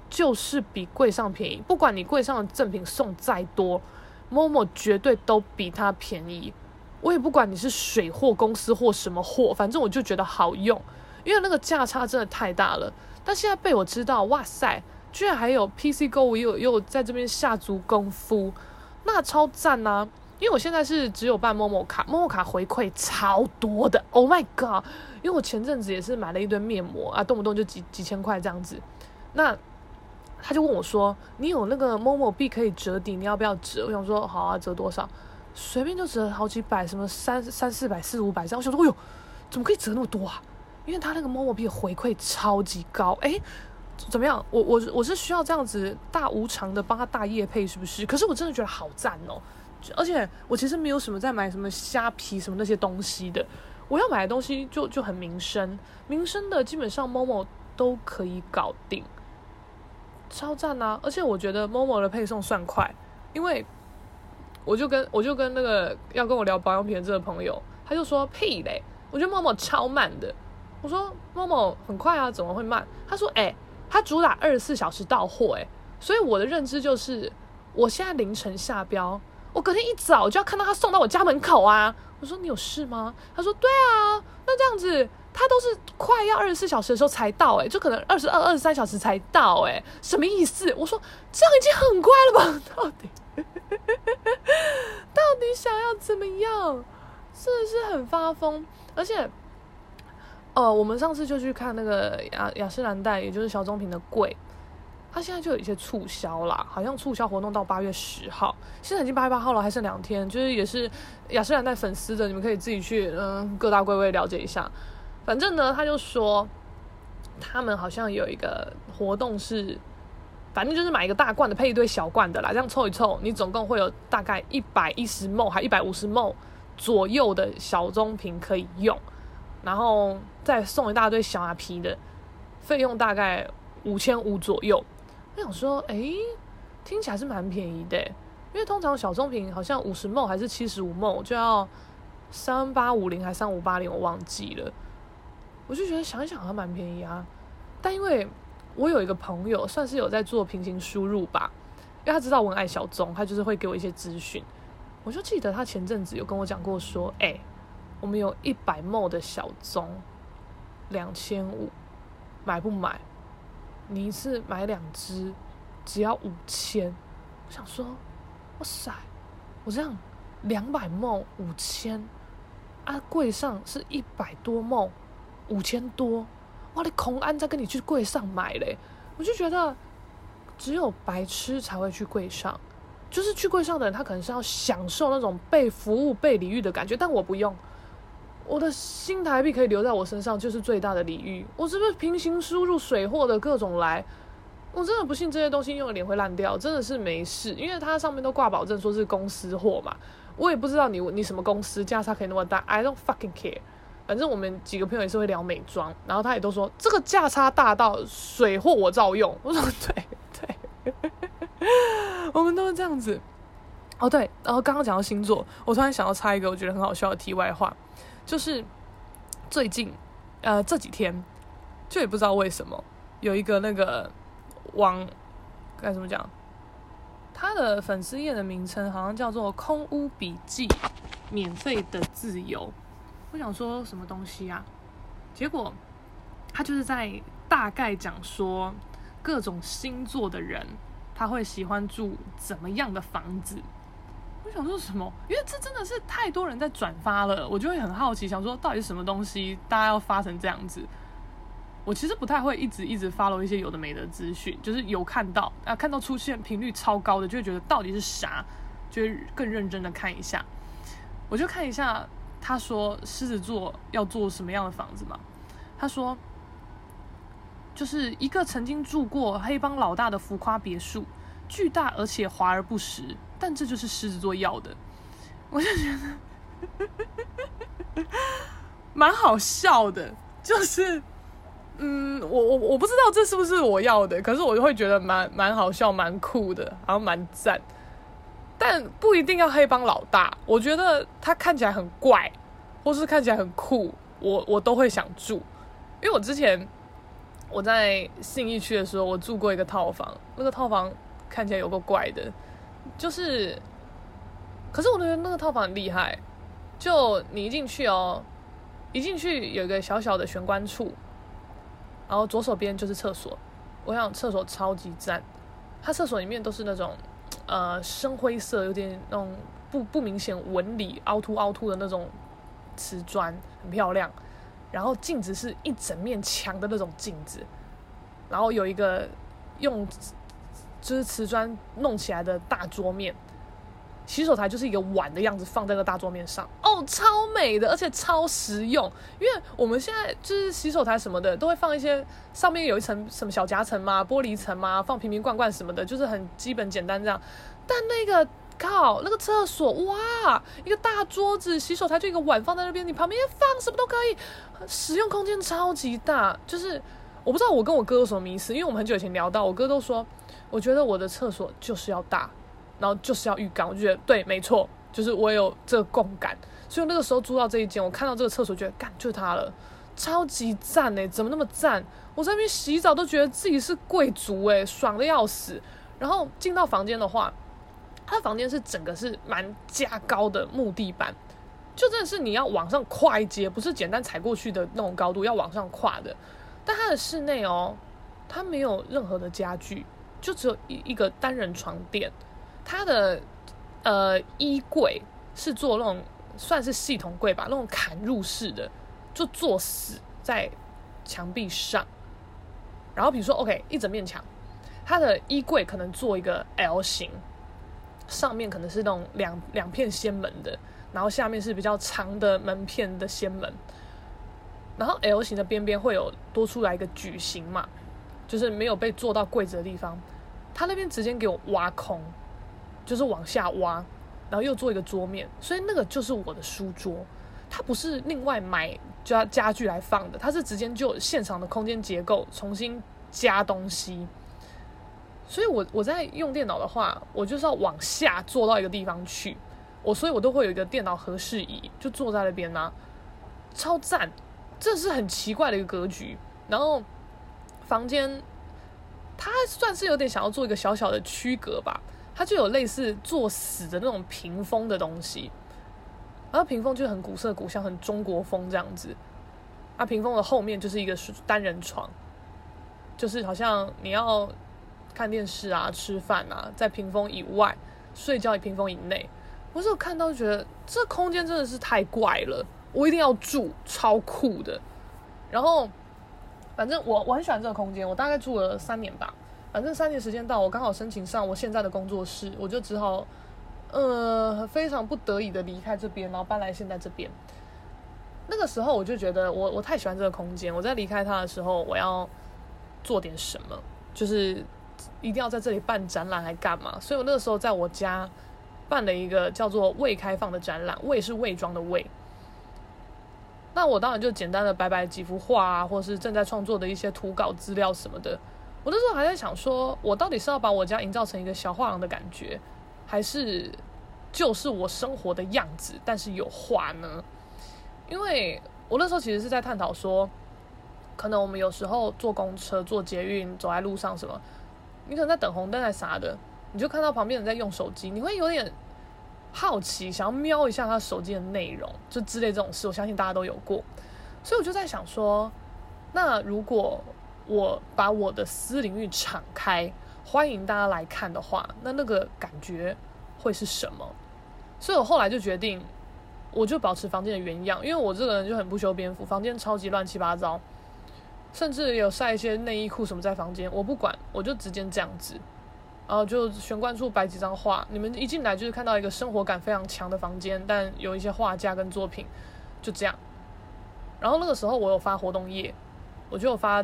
就是比柜上便宜。不管你柜上的赠品送再多，Momo 绝对都比它便宜。我也不管你是水货公司或什么货，反正我就觉得好用，因为那个价差真的太大了。但现在被我知道，哇塞，居然还有 PC 购物又又在这边下足功夫，那超赞呐、啊！因为我现在是只有办 Momo 卡，Momo 卡回馈超多的，Oh my god！因为我前阵子也是买了一堆面膜啊，动不动就几几千块这样子。那他就问我说：“你有那个 Momo 币可以折抵，你要不要折？”我想说：“好啊，折多少？”随便就折好几百，什么三三四百、四五百这样。我想说，哎呦，怎么可以折那么多啊？因为他那个 Momo 币回馈超级高。哎，怎么样？我我我是需要这样子大无偿的帮他大业配，是不是？可是我真的觉得好赞哦！而且我其实没有什么在买什么虾皮什么那些东西的，我要买的东西就就很民生，民生的基本上 Momo 都可以搞定，超赞啊！而且我觉得 Momo 的配送算快，因为。我就跟我就跟那个要跟我聊保养品的这个朋友，他就说屁嘞，我觉得 Momo 超慢的。我说 Momo 很快啊，怎么会慢？他说哎、他主打二十四小时到货哎，所以我的认知就是，我现在凌晨下标，我隔天一早就要看到他送到我家门口啊。我说你有事吗？他说对啊，那这样子他都是快要二十四小时的时候才到哎，就可能二十二、二十三小时才到哎，什么意思？我说这样已经很快了吧？到底？到底想要怎么样？真的是很发疯，而且，呃，我们上次就去看那个雅雅诗兰黛，也就是小棕瓶的柜，它现在就有一些促销啦，好像促销活动到八月十号，现在已经八月八号了，还剩两天，就是也是雅诗兰黛粉丝的，你们可以自己去嗯各大柜位了解一下。反正呢，他就说他们好像有一个活动是。反正就是买一个大罐的配一堆小罐的啦，这样凑一凑，你总共会有大概一百一十 ml 还一百五十 ml 左右的小棕瓶可以用，然后再送一大堆小阿皮的，费用大概五千五左右。我想说，哎、听起来是蛮便宜的，因为通常小棕瓶好像五十 ml 还是七十五 ml 就要三八五零还三五八零，我忘记了。我就觉得想一想还蛮便宜啊，但因为。我有一个朋友，算是有在做平行输入吧，因为他知道我很爱小棕，他就是会给我一些资讯。我就记得他前阵子有跟我讲过，说：“哎、我们有一百 ml 的小棕，两千五，买不买？你一次买两支，只要五千。”我想说，哇塞，我这样两百梦五千，啊，柜上是一百多梦五千多。哇！你空安在跟你去柜上买嘞，我就觉得只有白痴才会去柜上，就是去柜上的人，他可能是要享受那种被服务、被礼遇的感觉，但我不用，我的新台币可以留在我身上，就是最大的礼遇。我是不是平行输入水货的各种来？我真的不信这些东西用了脸会烂掉，真的是没事，因为它上面都挂保证说是公司货嘛。我也不知道你你什么公司价差可以那么大，I don't fucking care。反正我们几个朋友也是会聊美妆，然后他也都说这个价差大到水货我照用。我说对对，我们都是这样子。哦对，然后刚刚讲到星座，我突然想要插一个我觉得很好笑的题外话，就是最近呃这几天就也不知道为什么有一个那个网该怎么讲他的粉丝页的名称好像叫做“空屋笔记”，免费的自由。我想说什么东西啊？结果他就是在大概讲说各种星座的人他会喜欢住怎么样的房子。想说什么？因为这真的是太多人在转发了，我就会很好奇，想说到底是什么东西，大家要发成这样子。我其实不太会一直一直 follow 一些有的没的资讯，就是有看到啊，看到出现频率超高的，就会觉得到底是啥，就会更认真的看一下。我就看一下，他说狮子座要做什么样的房子嘛？他说，就是一个曾经住过黑帮老大的浮夸别墅，巨大而且华而不实，但这就是狮子座要的。我就觉得蛮好笑的，就是。嗯，我我我不知道这是不是我要的，可是我就会觉得蛮蛮好笑、蛮酷的，然后蛮赞。但不一定要黑帮老大，我觉得他看起来很怪，或是看起来很酷，我我都会想住。因为我之前我在信义区的时候，我住过一个套房，那个套房看起来有个怪的，就是，可是我觉得那个套房很厉害，就你一进去哦，一进去有一个小小的玄关处。然后左手边就是厕所，我想厕所超级赞，它厕所里面都是那种，呃，深灰色，有点那种不不明显纹理凹凸凹凸的那种瓷砖，很漂亮。然后镜子是一整面墙的那种镜子，然后有一个用就是瓷砖弄起来的大桌面。洗手台就是一个碗的样子，放在那个大桌面上哦，超美的，而且超实用。因为我们现在就是洗手台什么的，都会放一些上面有一层什么小夹层嘛，玻璃层嘛，放瓶瓶罐罐什么的，就是很基本简单这样。但那个靠，那个厕所哇，一个大桌子，洗手台就一个碗放在那边，你旁边放什么都可以，使用空间超级大。就是我不知道我跟我哥有什么迷思，因为我们很久以前聊到，我哥都说，我觉得我的厕所就是要大。然后就是要浴缸，我觉得对，没错，就是我有这个共感，所以那个时候租到这一间，我看到这个厕所，觉得干就它了，超级赞哎，怎么那么赞？我在那边洗澡都觉得自己是贵族哎，爽的要死。然后进到房间的话，它的房间是整个是蛮加高的木地板，就真的是你要往上跨一阶，不是简单踩过去的那种高度，要往上跨的。但它的室内哦，它没有任何的家具，就只有一一个单人床垫。它的呃衣柜是做那种算是系统柜吧，那种嵌入式的，就做死在墙壁上。然后比如说，OK，一整面墙，它的衣柜可能做一个 L 型，上面可能是那种两两片掀门的，然后下面是比较长的门片的掀门。然后 L 型的边边会有多出来一个矩形嘛，就是没有被做到柜子的地方，他那边直接给我挖空。就是往下挖，然后又做一个桌面，所以那个就是我的书桌，它不是另外买家家具来放的，它是直接就现场的空间结构重新加东西。所以我我在用电脑的话，我就是要往下坐到一个地方去，我所以我都会有一个电脑和室椅，就坐在那边呢、超赞，这是很奇怪的一个格局。然后房间，它算是有点想要做一个小小的区隔吧。它就有类似作死的那种屏风的东西，然后屏风就很古色古香，很中国风这样子。啊，屏风的后面就是一个单人床，就是好像你要看电视啊、吃饭啊，在屏风以外睡觉，屏风以内。我是看到觉得这空间真的是太怪了，我一定要住，超酷的。然后，反正我我很喜欢这个空间，我大概住了三年吧。反正三年时间到，我刚好申请上我现在的工作室，我就只好，呃，非常不得已的离开这边，然后搬来现在这边。那个时候我就觉得我我太喜欢这个空间，我在离开它的时候，我要做点什么，就是一定要在这里办展览还干嘛？所以我那个时候在我家办了一个叫做“未开放”的展览，“未”是未装的“未”。那我当然就简单的摆摆几幅画啊，或是正在创作的一些图稿资料什么的。我那时候还在想，说我到底是要把我家营造成一个小画廊的感觉，还是就是我生活的样子，但是有画呢？因为我那时候其实是在探讨说，可能我们有时候坐公车、坐捷运、走在路上什么，你可能在等红灯还啥的，你就看到旁边人在用手机，你会有点好奇，想要瞄一下他手机的内容，就之类这种事，我相信大家都有过。所以我就在想说，那如果我把我的私领域敞开，欢迎大家来看的话，那那个感觉会是什么？所以我后来就决定，我就保持房间的原样，因为我这个人就很不修边幅，房间超级乱七八糟，甚至有晒一些内衣裤什么在房间，我不管，我就直接这样子，然后就玄关处摆几张画，你们一进来就是看到一个生活感非常强的房间，但有一些画架跟作品，就这样。然后那个时候我有发活动页，我就有发，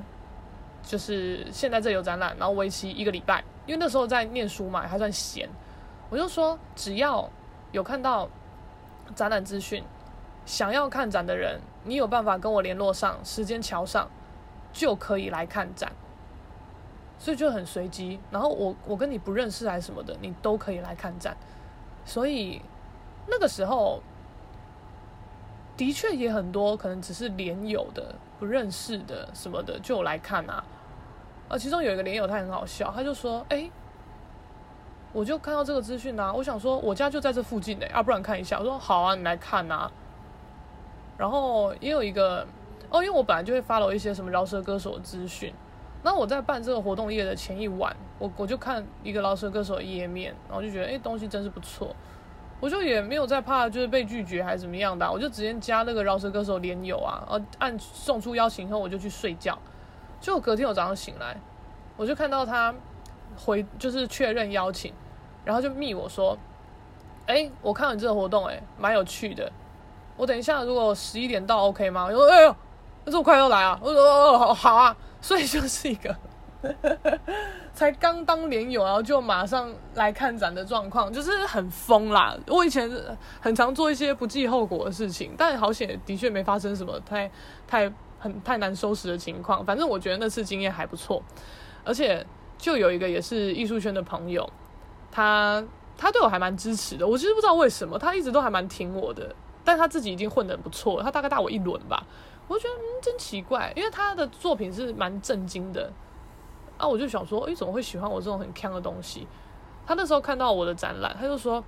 就是现在这有展览，然后为期一个礼拜，因为那时候在念书嘛，还算闲，我就说只要有看到展览资讯，想要看展的人，你有办法跟我联络上，时间桥上，就可以来看展，所以就很随机。然后我我跟你不认识还是什么的，你都可以来看展，所以那个时候。的确也很多，可能只是连友的、不认识的什么的，就来看啊。啊，其中有一个连友，他很好笑，他就说：“哎、我就看到这个资讯啊，我想说我家就在这附近的，要、不然看一下。”我说：“好啊，你来看啊。”然后也有一个哦，因为我本来就会 follow 一些什么饶舌歌手的资讯，那我在办这个活动页的前一晚，我我就看一个饶舌歌手的页面，然后就觉得哎、东西真是不错。我就也没有在怕，就是被拒绝还是怎么样的，我就直接加那个饶舌歌手连友啊，然后按送出邀请后，我就去睡觉。就隔天我早上醒来，我就看到他回就是确认邀请，然后就密我说，哎、我看了你这个活动，欸，哎，蛮有趣的。我等一下如果十一点到 OK 吗？我说，哎呦，那这么快要来啊？我说，哦，好，好啊。所以就是一个。才刚当连友，然后就马上来看展的状况，就是很疯啦。我以前很常做一些不计后果的事情，但好险的确没发生什么太太很太难收拾的情况。反正我觉得那次经验还不错，而且就有一个也是艺术圈的朋友，他他对我还蛮支持的。我其实不知道为什么，他一直都还蛮挺我的，但他自己已经混得很不错，他大概大我一轮吧。我觉得嗯，真奇怪，因为他的作品是蛮震惊的。啊，我就想说，诶，怎么会喜欢我这种很锵的东西？他那时候看到我的展览，他就说：“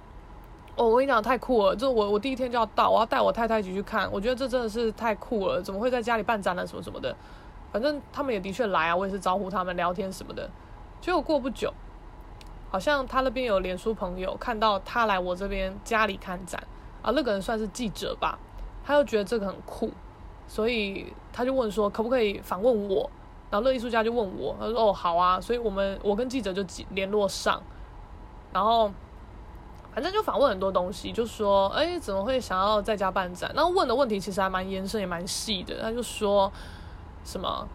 哦，我跟你讲，太酷了！就我我第一天就要到，我要带我太太一起去看。我觉得这真的是太酷了，怎么会在家里办展览什么什么的？反正他们也的确来啊，我也是招呼他们聊天什么的。结果过不久，好像他那边有脸书朋友看到他来我这边家里看展啊，那个人算是记者吧，他就觉得这个很酷，所以他就问说，可不可以访问我？然后那艺术家就问我，他说：“哦，好啊。”所以我们我跟记者就联络上，然后反正就访问很多东西，就说：“哎，怎么会想要在家办展？”然后问的问题其实还蛮延伸，也蛮细的。他就说什么：“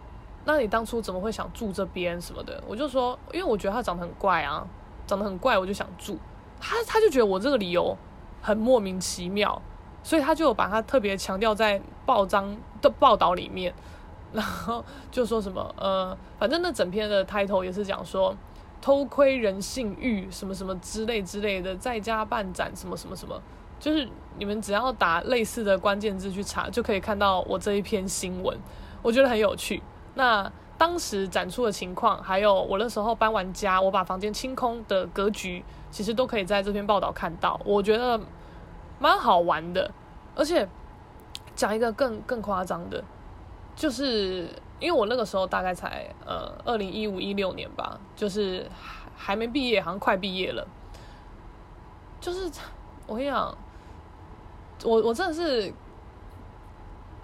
那你当初怎么会想住这边什么的？”我就说：“因为我觉得他长得很怪啊，长得很怪，我就想住。”他他就觉得我这个理由很莫名其妙，所以他就把它特别强调在报章的报道里面。然后就说什么呃，反正那整篇的 title 也是讲说偷窥人性欲什么什么之类之类的，在家办展什么什么什么，就是你们只要打类似的关键字去查，就可以看到我这一篇新闻，我觉得很有趣。那当时展出的情况，还有我那时候搬完家，我把房间清空的格局，其实都可以在这篇报道看到，我觉得蛮好玩的。而且讲一个更更夸张的。就是因为我那个时候大概才呃二零一五一六年吧，就是还没毕业，好像快毕业了。就是我跟你讲，我我真的是，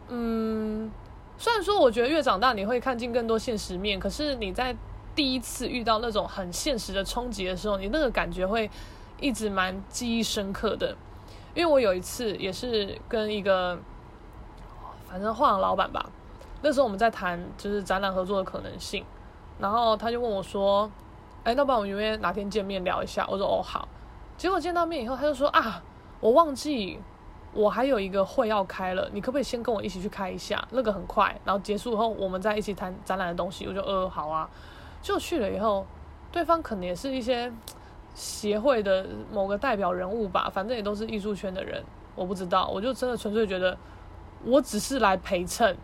嗯，虽然说我觉得越长大你会看见更多现实面，可是你在第一次遇到那种很现实的冲击的时候，你那个感觉会一直蛮记忆深刻的。因为我有一次也是跟一个反正画廊老板吧。那时候我们在谈就是展览合作的可能性，然后他就问我说：“哎，那不然我们约哪天见面聊一下？”我说：“哦，好。”结果见到面以后，他就说：“啊，我忘记我还有一个会要开了，你可不可以先跟我一起去开一下？那个很快，然后结束后我们再一起谈展览的东西。”我就：“呃，好啊。”就去了以后，对方可能也是一些协会的某个代表人物吧，反正也都是艺术圈的人，我不知道。我就真的纯粹觉得，我只是来陪衬。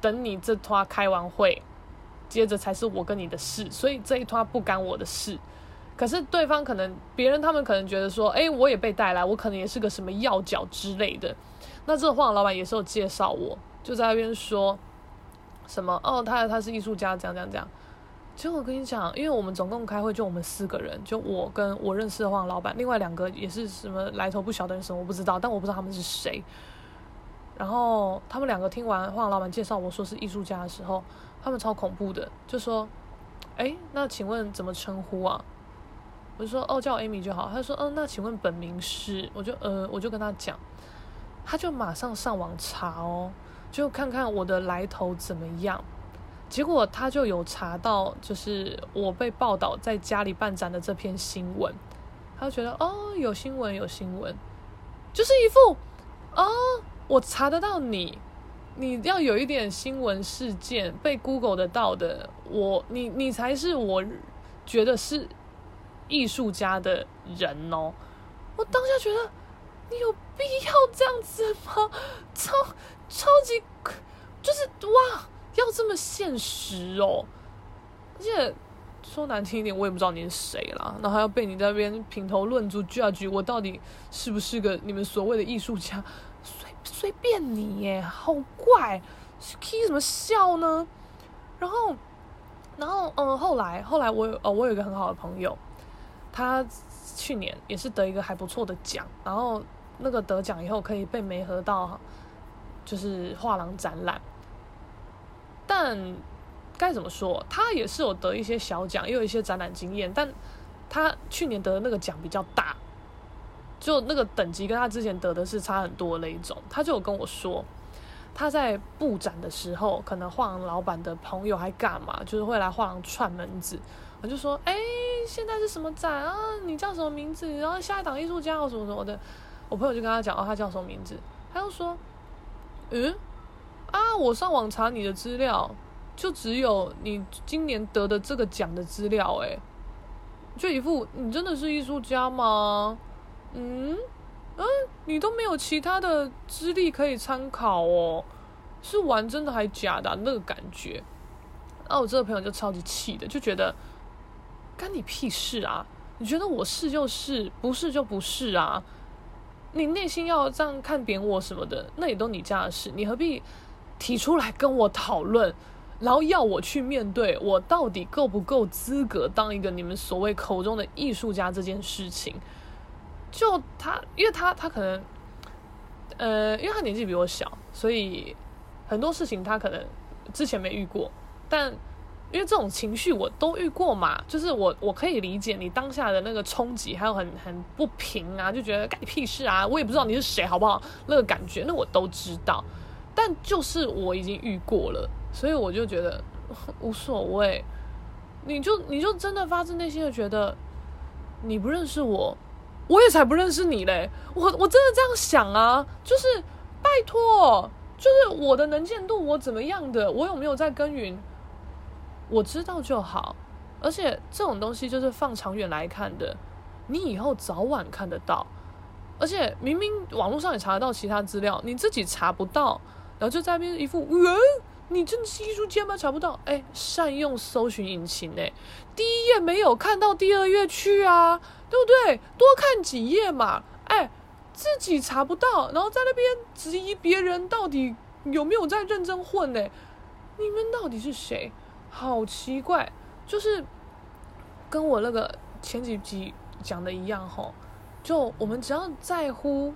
等你这摊开完会，接着才是我跟你的事，所以这一摊不干我的事。可是对方可能别人他们可能觉得说，哎，我也被带来，我可能也是个什么要角之类的。那这个画廊老板也是有介绍我，就在那边说什么哦，他他是艺术家，这样这样这样。其实我跟你讲，因为我们总共开会就我们四个人，就我跟我认识的画廊老板，另外两个也是什么来头不小的人，什么我不知道，但我不知道他们是谁。然后他们两个听完画廊老板介绍我说是艺术家的时候，他们超恐怖的，就说：“哎，那请问怎么称呼啊？”我就说：“哦，叫我 Amy 就好。”他说：“嗯、那请问本名是？”我就呃，我就跟他讲，他就马上上网查哦，就看看我的来头怎么样。结果他就有查到，就是我被报道在家里办展的这篇新闻，他就觉得哦，有新闻有新闻，就是一副哦，我查得到你，你要有一点新闻事件被 Google 得到的，我你你才是我觉得是艺术家的人哦。我当下觉得你有必要这样子吗？超超级就是哇！要这么现实哦，而且说难听一点，我也不知道你是谁啦，然后还要被你在那边评头论足 judge 我到底是不是个你们所谓的艺术家，随随便你耶，好怪，开什么笑呢？然后，然后嗯，后来后来我有哦我有一个很好的朋友，他去年也是得一个还不错的奖，然后那个得奖以后可以被媒合到就是画廊展览。但该怎么说？他也是有得一些小奖，也有一些展览经验。但他去年得的那个奖比较大，就那个等级跟他之前得的是差很多那一种。他就有跟我说，他在布展的时候，可能画廊老板的朋友还干嘛，就是会来画廊串门子。我就说：“哎，现在是什么展啊？你叫什么名字？然后下一档艺术家或什么什么的。”我朋友就跟他讲：“哦，他叫什么名字？”他又说：“嗯。”啊！我上网查你的资料，就只有你今年得的这个奖的资料，诶，就一副你真的是艺术家吗？嗯嗯，你都没有其他的资历可以参考哦，是玩真的还假的？那个感觉。那我这个朋友就超级气的，就觉得干你屁事啊！你觉得我是就是，不是就不是啊？你内心要这样看扁我什么的，那也都你家的事，你何必？提出来跟我讨论，然后要我去面对我到底够不够资格当一个你们所谓口中的艺术家这件事情，就他，因为他他可能，呃，因为他年纪比我小，所以很多事情他可能之前没遇过，但因为这种情绪我都遇过嘛，就是我我可以理解你当下的那个冲击，还有很很不平啊，就觉得干你屁事啊，我也不知道你是谁，好不好？那个感觉，那我都知道。但就是我已经遇过了，所以我就觉得无所谓。你就你就真的发自内心的觉得你不认识我，我也才不认识你嘞。我我真的这样想啊，就是拜托，就是我的能见度我怎么样的，我有没有在耕耘，我知道就好。而且这种东西就是放长远来看的，你以后早晚看得到。而且明明网络上也查得到其他资料，你自己查不到。然后就在那边一副，嗯，你真的是艺术家吗？查不到，哎，善用搜寻引擎，哎，第一页没有看到第二页去啊，对不对？多看几页嘛，哎，自己查不到，然后在那边质疑别人到底有没有在认真混呢？你们到底是谁？好奇怪，就是跟我那个前几集讲的一样吼，就我们只要在乎。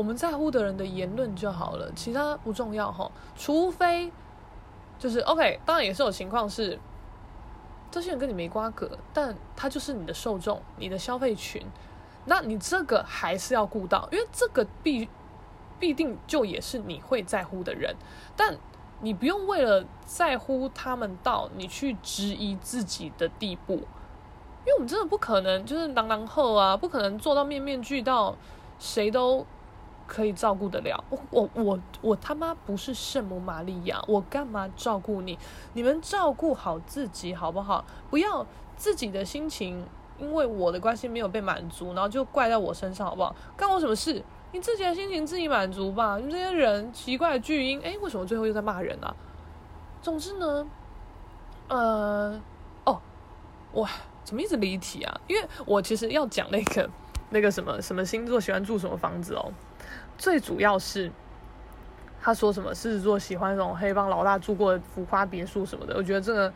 我们在乎的人的言论就好了，其他不重要哈。除非就是 OK，当然也是有情况是这些人跟你没瓜葛，但他就是你的受众，你的消费群，那你这个还是要顾到，因为这个必必定就也是你会在乎的人，但你不用为了在乎他们到你去质疑自己的地步，因为我们真的不可能就是狼狼后啊，不可能做到面面俱到，谁都。可以照顾得了我，我我我他妈不是圣母玛利亚，我干嘛照顾你？你们照顾好自己好不好？不要自己的心情因为我的关系没有被满足，然后就怪在我身上好不好？干我什么事？你自己的心情自己满足吧。你们这些人奇怪的巨婴，哎，为什么最后又在骂人啊？总之呢，呃，哦，哇怎么一直离题啊？因为我其实要讲那个那个什么什么星座喜欢住什么房子哦，最主要是他说什么狮子座喜欢那种黑帮老大住过的浮夸别墅什么的，我觉得这个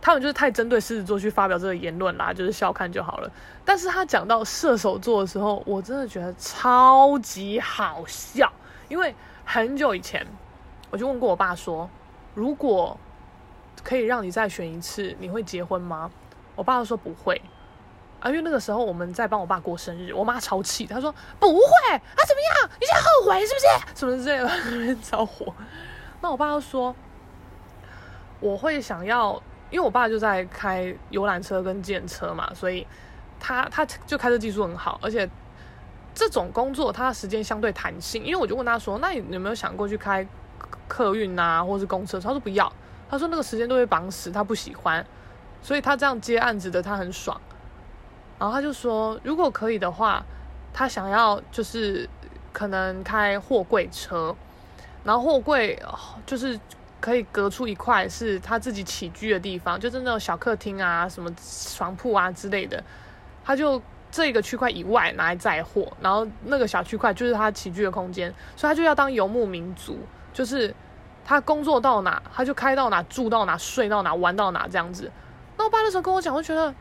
他们就是太针对狮子座去发表这个言论啦，就是笑看就好了。但是他讲到射手座的时候，我真的觉得超级好笑，因为很久以前我就问过我爸说，如果可以让你再选一次，你会结婚吗？我爸说不会，啊，因为那个时候我们在帮我爸过生日，我妈超气，她说不会啊，怎么样？你现在后悔是不是？什么之类的，着火。那我爸就说，我会想要，因为我爸就在开游览车跟电车嘛，所以他他就开车技术很好，而且这种工作他的时间相对弹性。因为我就问他说，那你有没有想过去开客运啊，或是公车？他说不要，他说那个时间都会绑死，他不喜欢。所以他这样接案子的，他很爽。然后他就说，如果可以的话，他想要就是可能开货柜车，然后货柜就是可以隔出一块是他自己起居的地方，就是那种小客厅啊、什么床铺啊之类的。他就这个区块以外拿来载货，然后那个小区块就是他起居的空间，所以他就要当游牧民族，就是他工作到哪他就开到哪，住到哪，睡到哪，玩到哪这样子。那我爸那时候跟我讲，我觉得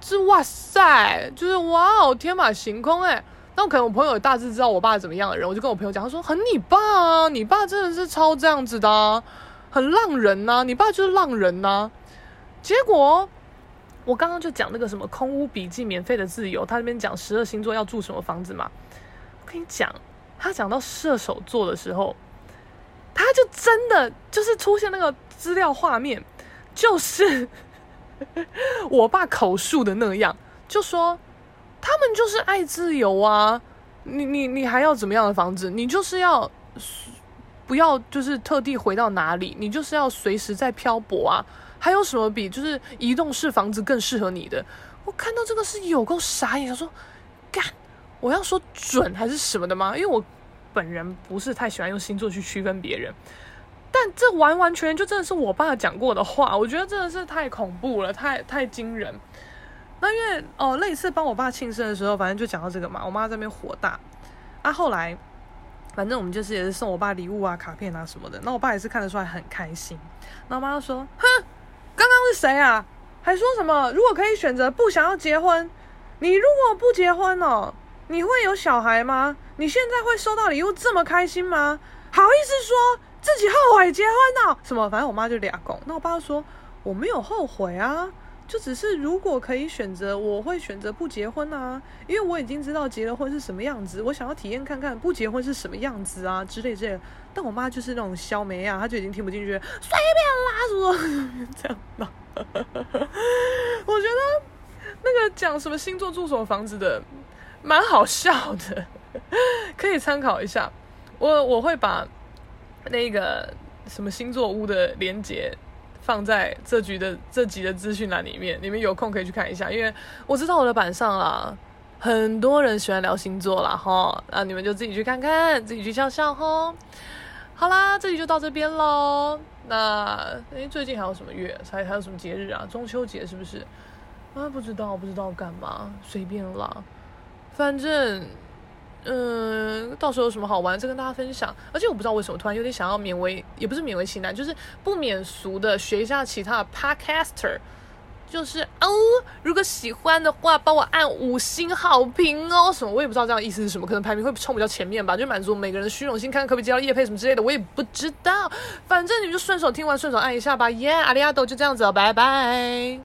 这哇塞，就是哇哦，天马行空哎。那我可能我朋友大致知道我爸怎么样的人，我就跟我朋友讲，他说很你爸啊，你爸真的是超这样子的，很浪人呐，你爸就是浪人呐。结果我刚刚就讲那个什么空屋笔记免费的自由，他那边讲十二星座要住什么房子嘛。我跟你讲，他讲到射手座的时候，他就真的就是出现那个资料画面。就是 我爸口述的那样，就说他们就是爱自由啊，你你你还要怎么样的房子？你就是要不要就是特地回到哪里？你就是要随时在漂泊啊？还有什么比就是移动式房子更适合你的？我看到这个是有够傻眼，想说干，我要说准还是什么的吗？因为我本人不是太喜欢用星座去区分别人。但这完完全全就真的是我爸讲过的话，我觉得真的是太恐怖了，太太惊人。那因为哦，那一次帮我爸庆生的时候，反正就讲到这个嘛，我妈在那边火大。啊，后来反正我们就是也是送我爸礼物啊、卡片啊什么的。那我爸也是看得出来很开心。那我妈就说：“哼，刚刚是谁啊？还说什么如果可以选择不想要结婚，你如果不结婚哦，你会有小孩吗？你现在会收到礼物这么开心吗？好意思说？”自己后悔结婚呢？什么？反正我妈就俩公。那我爸说我没有后悔啊，就只是如果可以选择，我会选择不结婚啊，因为我已经知道结了婚是什么样子，我想要体验看看不结婚是什么样子啊之类之类的。但我妈就是那种消梅啊，她就已经听不进去，随便啦，什么这样吧。我觉得那个讲什么星座住什么房子的，蛮好笑的，可以参考一下。我我会把。那个什么星座屋的连接放在这局的这集的资讯栏里面，你们有空可以去看一下。因为我知道我的板上啦，很多人喜欢聊星座啦哈，那你们就自己去看看，自己去笑笑哈。好啦，这集就到这边喽。那诶，最近还有什么月？还还有什么节日啊？中秋节是不是？啊，不知道，不知道干嘛，随便啦，反正。嗯，到时候有什么好玩再跟大家分享。而且我不知道为什么突然有点想要勉为，也不是勉为其难，就是不免俗的学一下其他的 podcaster。就是哦，如果喜欢的话，帮我按五星好评哦。什么我也不知道这样意思是什么，可能排名会冲比较前面吧，就满足每个人的虚荣心，看看可不可以接到业配什么之类的，我也不知道。反正你们就顺手听完顺手按一下吧。耶，阿里阿多就这样子了，拜拜。